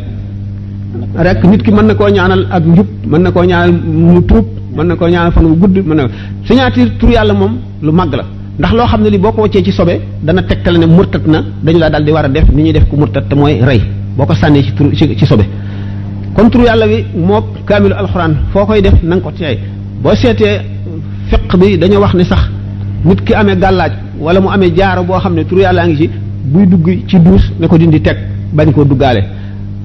rek nit ki mën na koo ñaanal ak njub mën na koo ñaanal mu tuub mën na koo ñaanal fan wu gudd mën na signature tur yàlla moom lu màgg la ndax loo xam ne li boo ko wàccee ci sobe dana tegtal ne murtat na dañu laa daal di war a def ni ñuy def ku murtat te mooy rey boo ko sànnee ci tur ci sobe kon tur yàlla wi moo kaamilu alxuraan foo koy def na nga ko teey boo seetee fiq bi dañoo wax ne sax nit ki amee gàllaaj wala mu amee jaaro boo xam ne tur yàllaa ngi ci buy dugg ci duus ne ko dindi teg bañ koo duggaale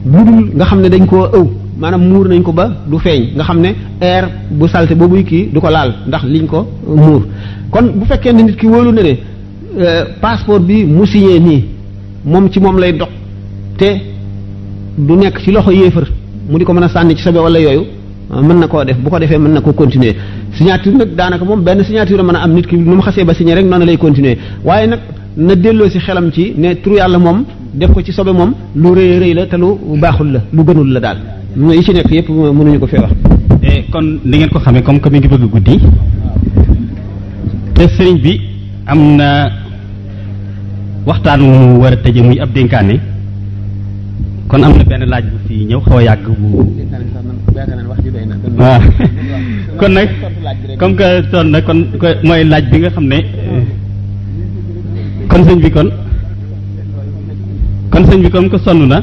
lu dul nga xam ne dañ koo ëw maanaam muur nañ ko ba du feeñ nga xam ne air bu salte boobuy kii du ko laal ndax liñ ko muur kon bu fekkee ne nit ki wóolu na ne euh, passeport bi mu signé nii moom ci moom lay dox te du nekk ci loxo yéefar mu di ko mën a sànni ci sobe wala yooyu euh, mën na koo def bu ko defee mën na ko continuer signature nag daanaka moom benn signature mën a am nit ki nu mu xasee ba signé rek noonu lay continuer waaye nag na delloo si xelam ci ne tur yàlla moom def ko ci sobe moom lu rëy rëy la te lu baaxul la lu gënul la daal yi ci nekk yëpp mënuñu ko fee wax eh, kon li ngeen ko xamee comme que mi ngi bëgg guddi te sëriñ bi am na waxtaan mu war a tëje muy ab dénkaane kon am na benn laaj bu fi ñëw xaw a yàgg bu waaw kon nag comme que toon na kon mooy laaj bi nga xam ne kon sëñ bi kon kon sëñ bi comme que sonn na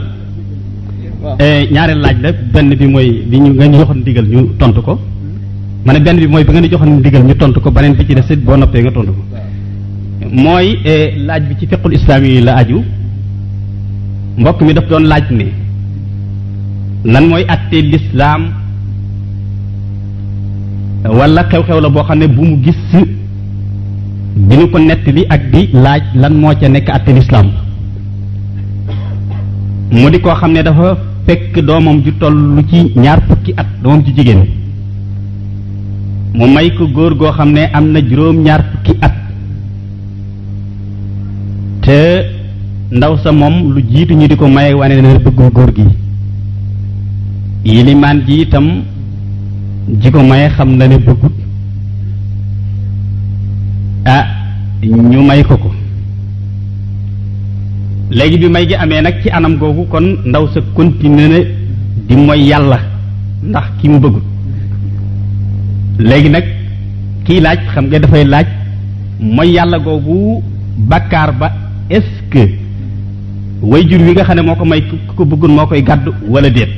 ñaari laaj la benn bi mooy bi ñu nga ñu joxoon ndigal ñu tontu ko ma ne benn bi mooy bi nga ñu joxoon ndigal ñu tontu ko beneen bi ci des it boo noppee nga tontu ko mooy laaj bi ci fiqul islaam yi la aju mbokk mi daf doon laaj ne lan mooy àttee lislaam wala xew-xew la boo xam ne bu mu gis di nu ko nett li ak di laaj lan moo ca nekk àtte lislaam mu di koo xam ne dafa fekk doomam ju toll ci ñaar fukki at doomam ci jigéen mu may ko góor goo xam ne am na juróom ñaar fukki at te ndaw sa moom lu jiitu ñu di ko maye wane na bëggul góor gi yilimaan ji itam ji ko maye xam na ne bëggut ah ñu may ko ko léegi bi may gi amee nag ci anam googu kon ndaw sa continué na di mooy yàlla ndax ki mu bëggut léegi nag kiy laaj xam nga dafay laaj mooy yàlla googu bàkkaar ba est-ce que way jur wi nga xam ne moo ko may ku ko bëggoon moo koy gàddu wala déet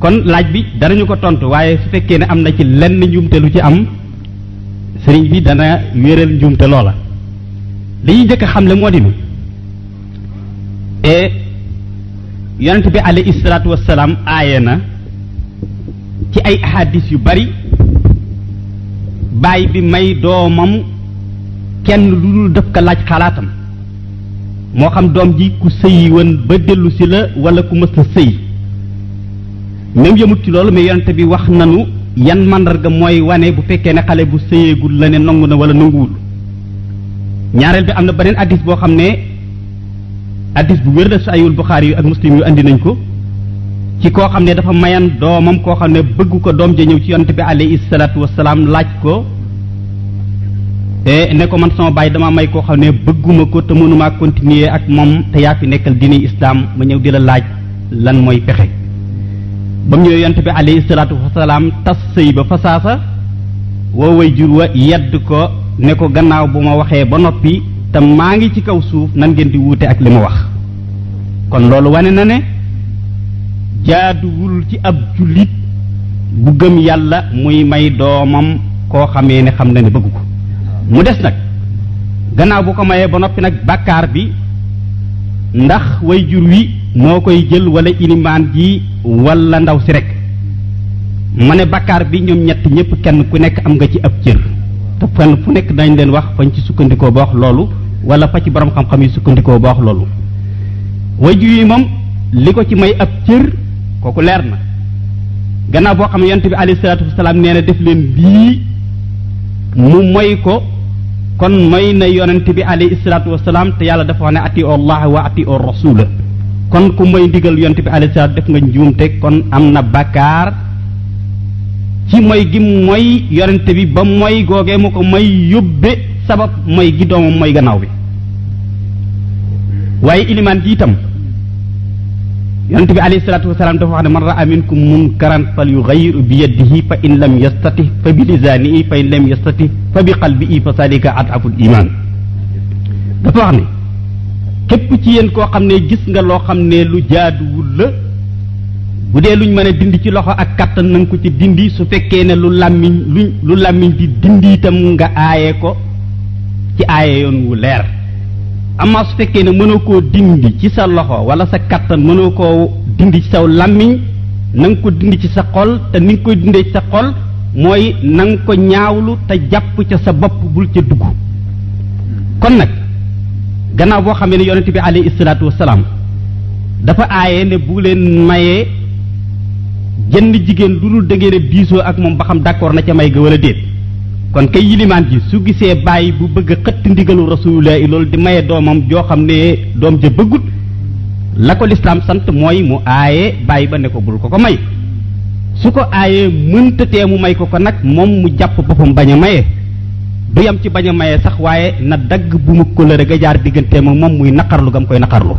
kon laaj bi danañu ko tontu waaye su fekkee ne am na ci lenn njuumte lu ci am sëriñ bi dana wéral njuumte loola li ñuy njëkk a xamle moo di ni e yonent bi alayhi salaatu wassalaam aaye na ci ay ahadis yu bari baay bi may doomam kenn lu dul def ko laaj xalaatam moo xam doom ji ku sëyi woon ba dellu si la wala ku mës a sëy même yëmut ci loolu mais yonente bi wax nanu yan màndarga mooy wane bu fekkee ne xale bu sëyeegul la ne nangu na wala nanguwul ñaareel bi am na beneen addis boo xam ne addis bu wér la su ayul buxaari yu ak muslim yu andi nañ ko ci koo xam ne dafa mayan doomam koo xam ne bëgg ko doom ja ñëw ci yonente bi alayhi salaatu wasalaam laaj ko te ne ko man sama baay dama may koo xam ne bëgguma ko te mënumaa continuer ak moom te yaa fi nekkal diine islaam ma ñëw di la laaj lan mooy pexe ba mu ñëwee yonent bi alayhi salaatu wasalaam tas sëy ba fasaasa woo way jur wa yedd ko ne ko gannaaw bu ma waxee ba noppi te maa ngi ci kaw suuf nan ngeen di wuute ak li ma wax kon loolu wane na ne jaaduwul ci ab jullit bu gëm yàlla muy may doomam koo xamee ne xam na ne bëgg ko mu des nag gannaaw bu ko mayee ba noppi nag bàkkaar bi ndax way jur wi moo koy jël wala ilimaan ji wala ndaw si rek ma ne bàkkaar bi ñoom ñett ñëpp kenn ku nekk am nga ci ab cër te fenn fu nekk dañ leen wax fañ ci sukkandikoo ba wax loolu wala fa ci borom xam-xam yi sukkandikoo ba wax loolu way jur yi moom li ko ci may ab cër kooku leer na gannaaw boo xam ne yonent bi alayhi salaatu wasalaam nee na def leen lii mu moy ko kon moy na yonent bi alayhi salaatu wasalaam te yàlla dafa wax ne ati allah wa ati o rasula kon ku moy ndigal yonent bi alayhi salaatu def nga njuumte kon am na bakkaar ci moy gi moy yonent bi ba moy googee mu ko moy yóbbe sabab mooy gi doomam mooy gannaaw bi waaye ilimaan gi itam yonent bi alayhi salaatu wasalaam dafa wax ne man raa minkum munkaran fal yughayyiru bi yadihi fa in lam yastati fa bi lisaanihi fa in lam yastati fa bi qalbihi fa salika adaful iman dafa wax ne képp ci yéen koo xam ne gis nga loo xam ne lu jaaduwul la bu dee luñ mën a dindi ci loxo ak kàttan na nga ko ci dindi su fekkee ne lu làmmiñ luñ lu làmmiñ di dindi itam nga aaye ko ci aaye yoon wu leer amaa su fekkee ne mënoo koo dindi ci sa loxo wala sa kàttan mënoo koo dindi ci saw làmmiñ na nga ko dindi ci sa xol te ni nga koy dindee ci sa xol mooy na nga ko ñaawlu te jàpp ca sa bopp bul ca dugg kon nag gannaaw boo xamee ne yonent bi alayhi salaatu wasalaam dafa aaye ne bu leen mayee jenn jigéen lu dul da ngeen a diisoo ak moom ba xam d'accord na ca may ga wala déet kon kay yilimaan ji su gisee bàyyi bu bëgg a xëtt ndigalu rasulullah loolu di maye doomam joo xam ne doom ja bëggut la ko lislaam sant mooy mu aaye bàyyi ba ne ko bul ko ko may su ko aayee mëntatee mu may ko ko nag moom mu jàpp boppam bañ a maye du yam ci bañ a maye sax waaye na dagg bu mu kóllëre ga jaar digganteem ak moom muy naqarlu gam koy naqarlu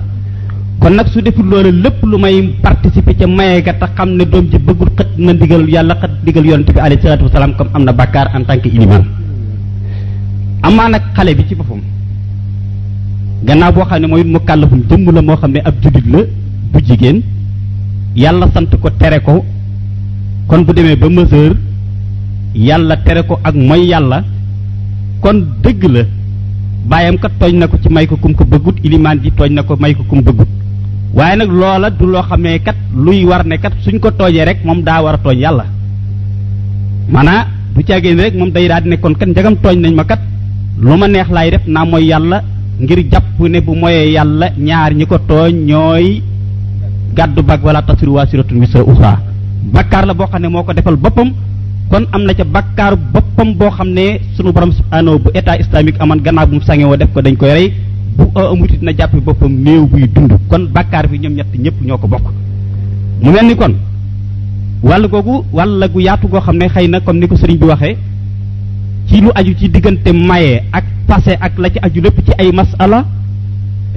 kon nag su deful loolu lépp lu may participer ca maye ga te xam ne doom ji bëggul xët na ndigal yàlla xët ndigal yonent bi alayhi salaatu wasalaam comme am na bàkkaar en tant que iliman amaa nag xale bi ci boppam gannaaw boo xam ne mooy mu kàllafum jëmm la moo xam ne ab judit la bu jigéen yàlla sant ko tere ko kon bu demee ba mesure yàlla tere ko ak mooy yàlla kon dëgg la baayam kat tooñ na ko ci may ko kum ko bëggut ilimaan ji tooñ na ko may ko kum bëggut waaye nag loola du loo xamee kat luy war ne kat suñ ko toojee rek moom daa war a tooñ yàlla maanaa du caagéen rek moom day daal di ne kon kat njagam tooñ nañ ma kat lu ma neex laay def naa mooy yàlla ngir jàpp ne bu moyee yàlla ñaar ñi ko tooñ ñooy gàddu bag wala tasiru waasiratun wisra uxra bakkaar la boo xam ne moo ko defal boppam kon am na ca bakkaaru boppam boo xam ne sunu borom subhaanahu bu état islamique aman gannaaw bu mu sangewoo def ko dañ koy rey bu amut it na jàpp boppam néew buy dund kon bàkkaar bi ñoom ñett ñëpp ñoo ko bokk mu mel ni kon wàll googu wàll gu yaatu goo xam ne xëy na comme ni ko sëriñ bi waxee ci lu aju ci diggante maye ak passé ak la ci aju lépp ci ay masala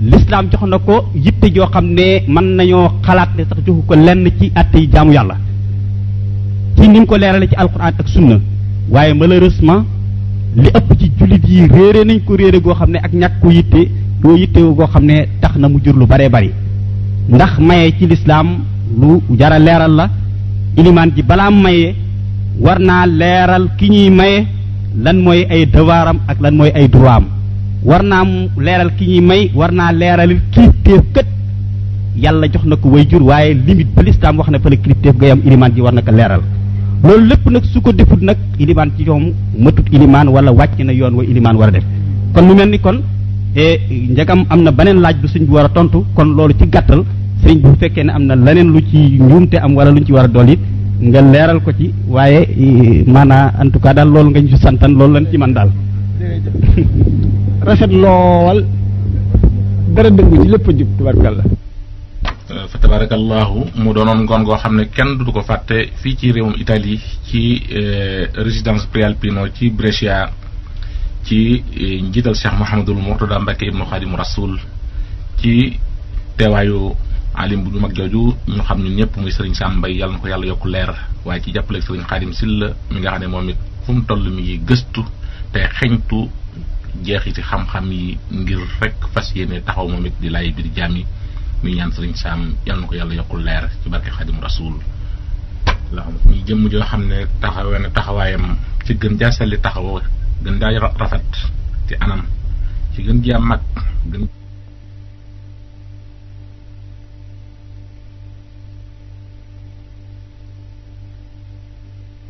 l'islam jox na ko yitte joo xam ne mën nañoo xalaat ne sax joxu ko lenn ci àtte yi jaamu yàlla ci ni mu ko leerale ci alquran ak sunna waaye malheureusement li ëpp ci jullit yi réere nañ ko réere goo xam ne ak ñàkk ko yitte koo yitte goo xam ne tax na mu jur lu baree bari ndax maye ci lislaam lu jara leeral la ilimaan ji balaa maye war naa leeral ki ñuy maye lan mooy ay devoiram ak lan mooy ay droitam war naa leeral ki ñuy may war naa leeralil kii téef kët yàlla jox na ko way jur waaye limite ba lislaam wax na fa la kilifteef ga yam ilimaan ji war na ko leeral loolu lépp nag su ko defut nag ilimaan ci ñoom matut ilimaan wala wàcc na yoon wa ilimaan war a def kon mu mel ni kon e njagam am na beneen laaj bu suñ bi war a tontu kon loolu ci gàttal sëriñ bu fekkee ne am na leneen lu ci njuumte am wala lu ñu ci war a dolli it nga leeral ko ci waaye maanaa en tout cas daal loolu nga ñu santan loolu lañ ci man daal rafet lool dara dëngu ci lépp a jub tubarkalla fa tabarakallahu mu doonoon ngoon goo xam ne kenn du ko fàtte fii ci réewum Italie ci résidence Prealpino ci Brescia ci njiital Cheikh Mouhamadul Mourtada Mbacke ibnu Xaadimu Rasul ci teewaayu alim bu mag jooju ñu xam ñun ñëpp muy Serigne Sam Mbaye yàlla na ko yàlla yokk leer waaye ci jàppaleeg Serigne Xaadim Silla mi nga xam ne moom it fu mu toll mi ngi gëstu te xeñtu jeexiti xam-xam yi ngir rek fas yéene taxaw moom it di laay biir jaam yi muy ñaan sëriñ Saam yal na ko yàlla yokkul leer ci barke Xadim Rasul la muy jëmm joo xam ne taxawee na taxawaayam ci gën jaa selli taxawoo gën jaa ra- rafet ci anam ci gën jaa mag gën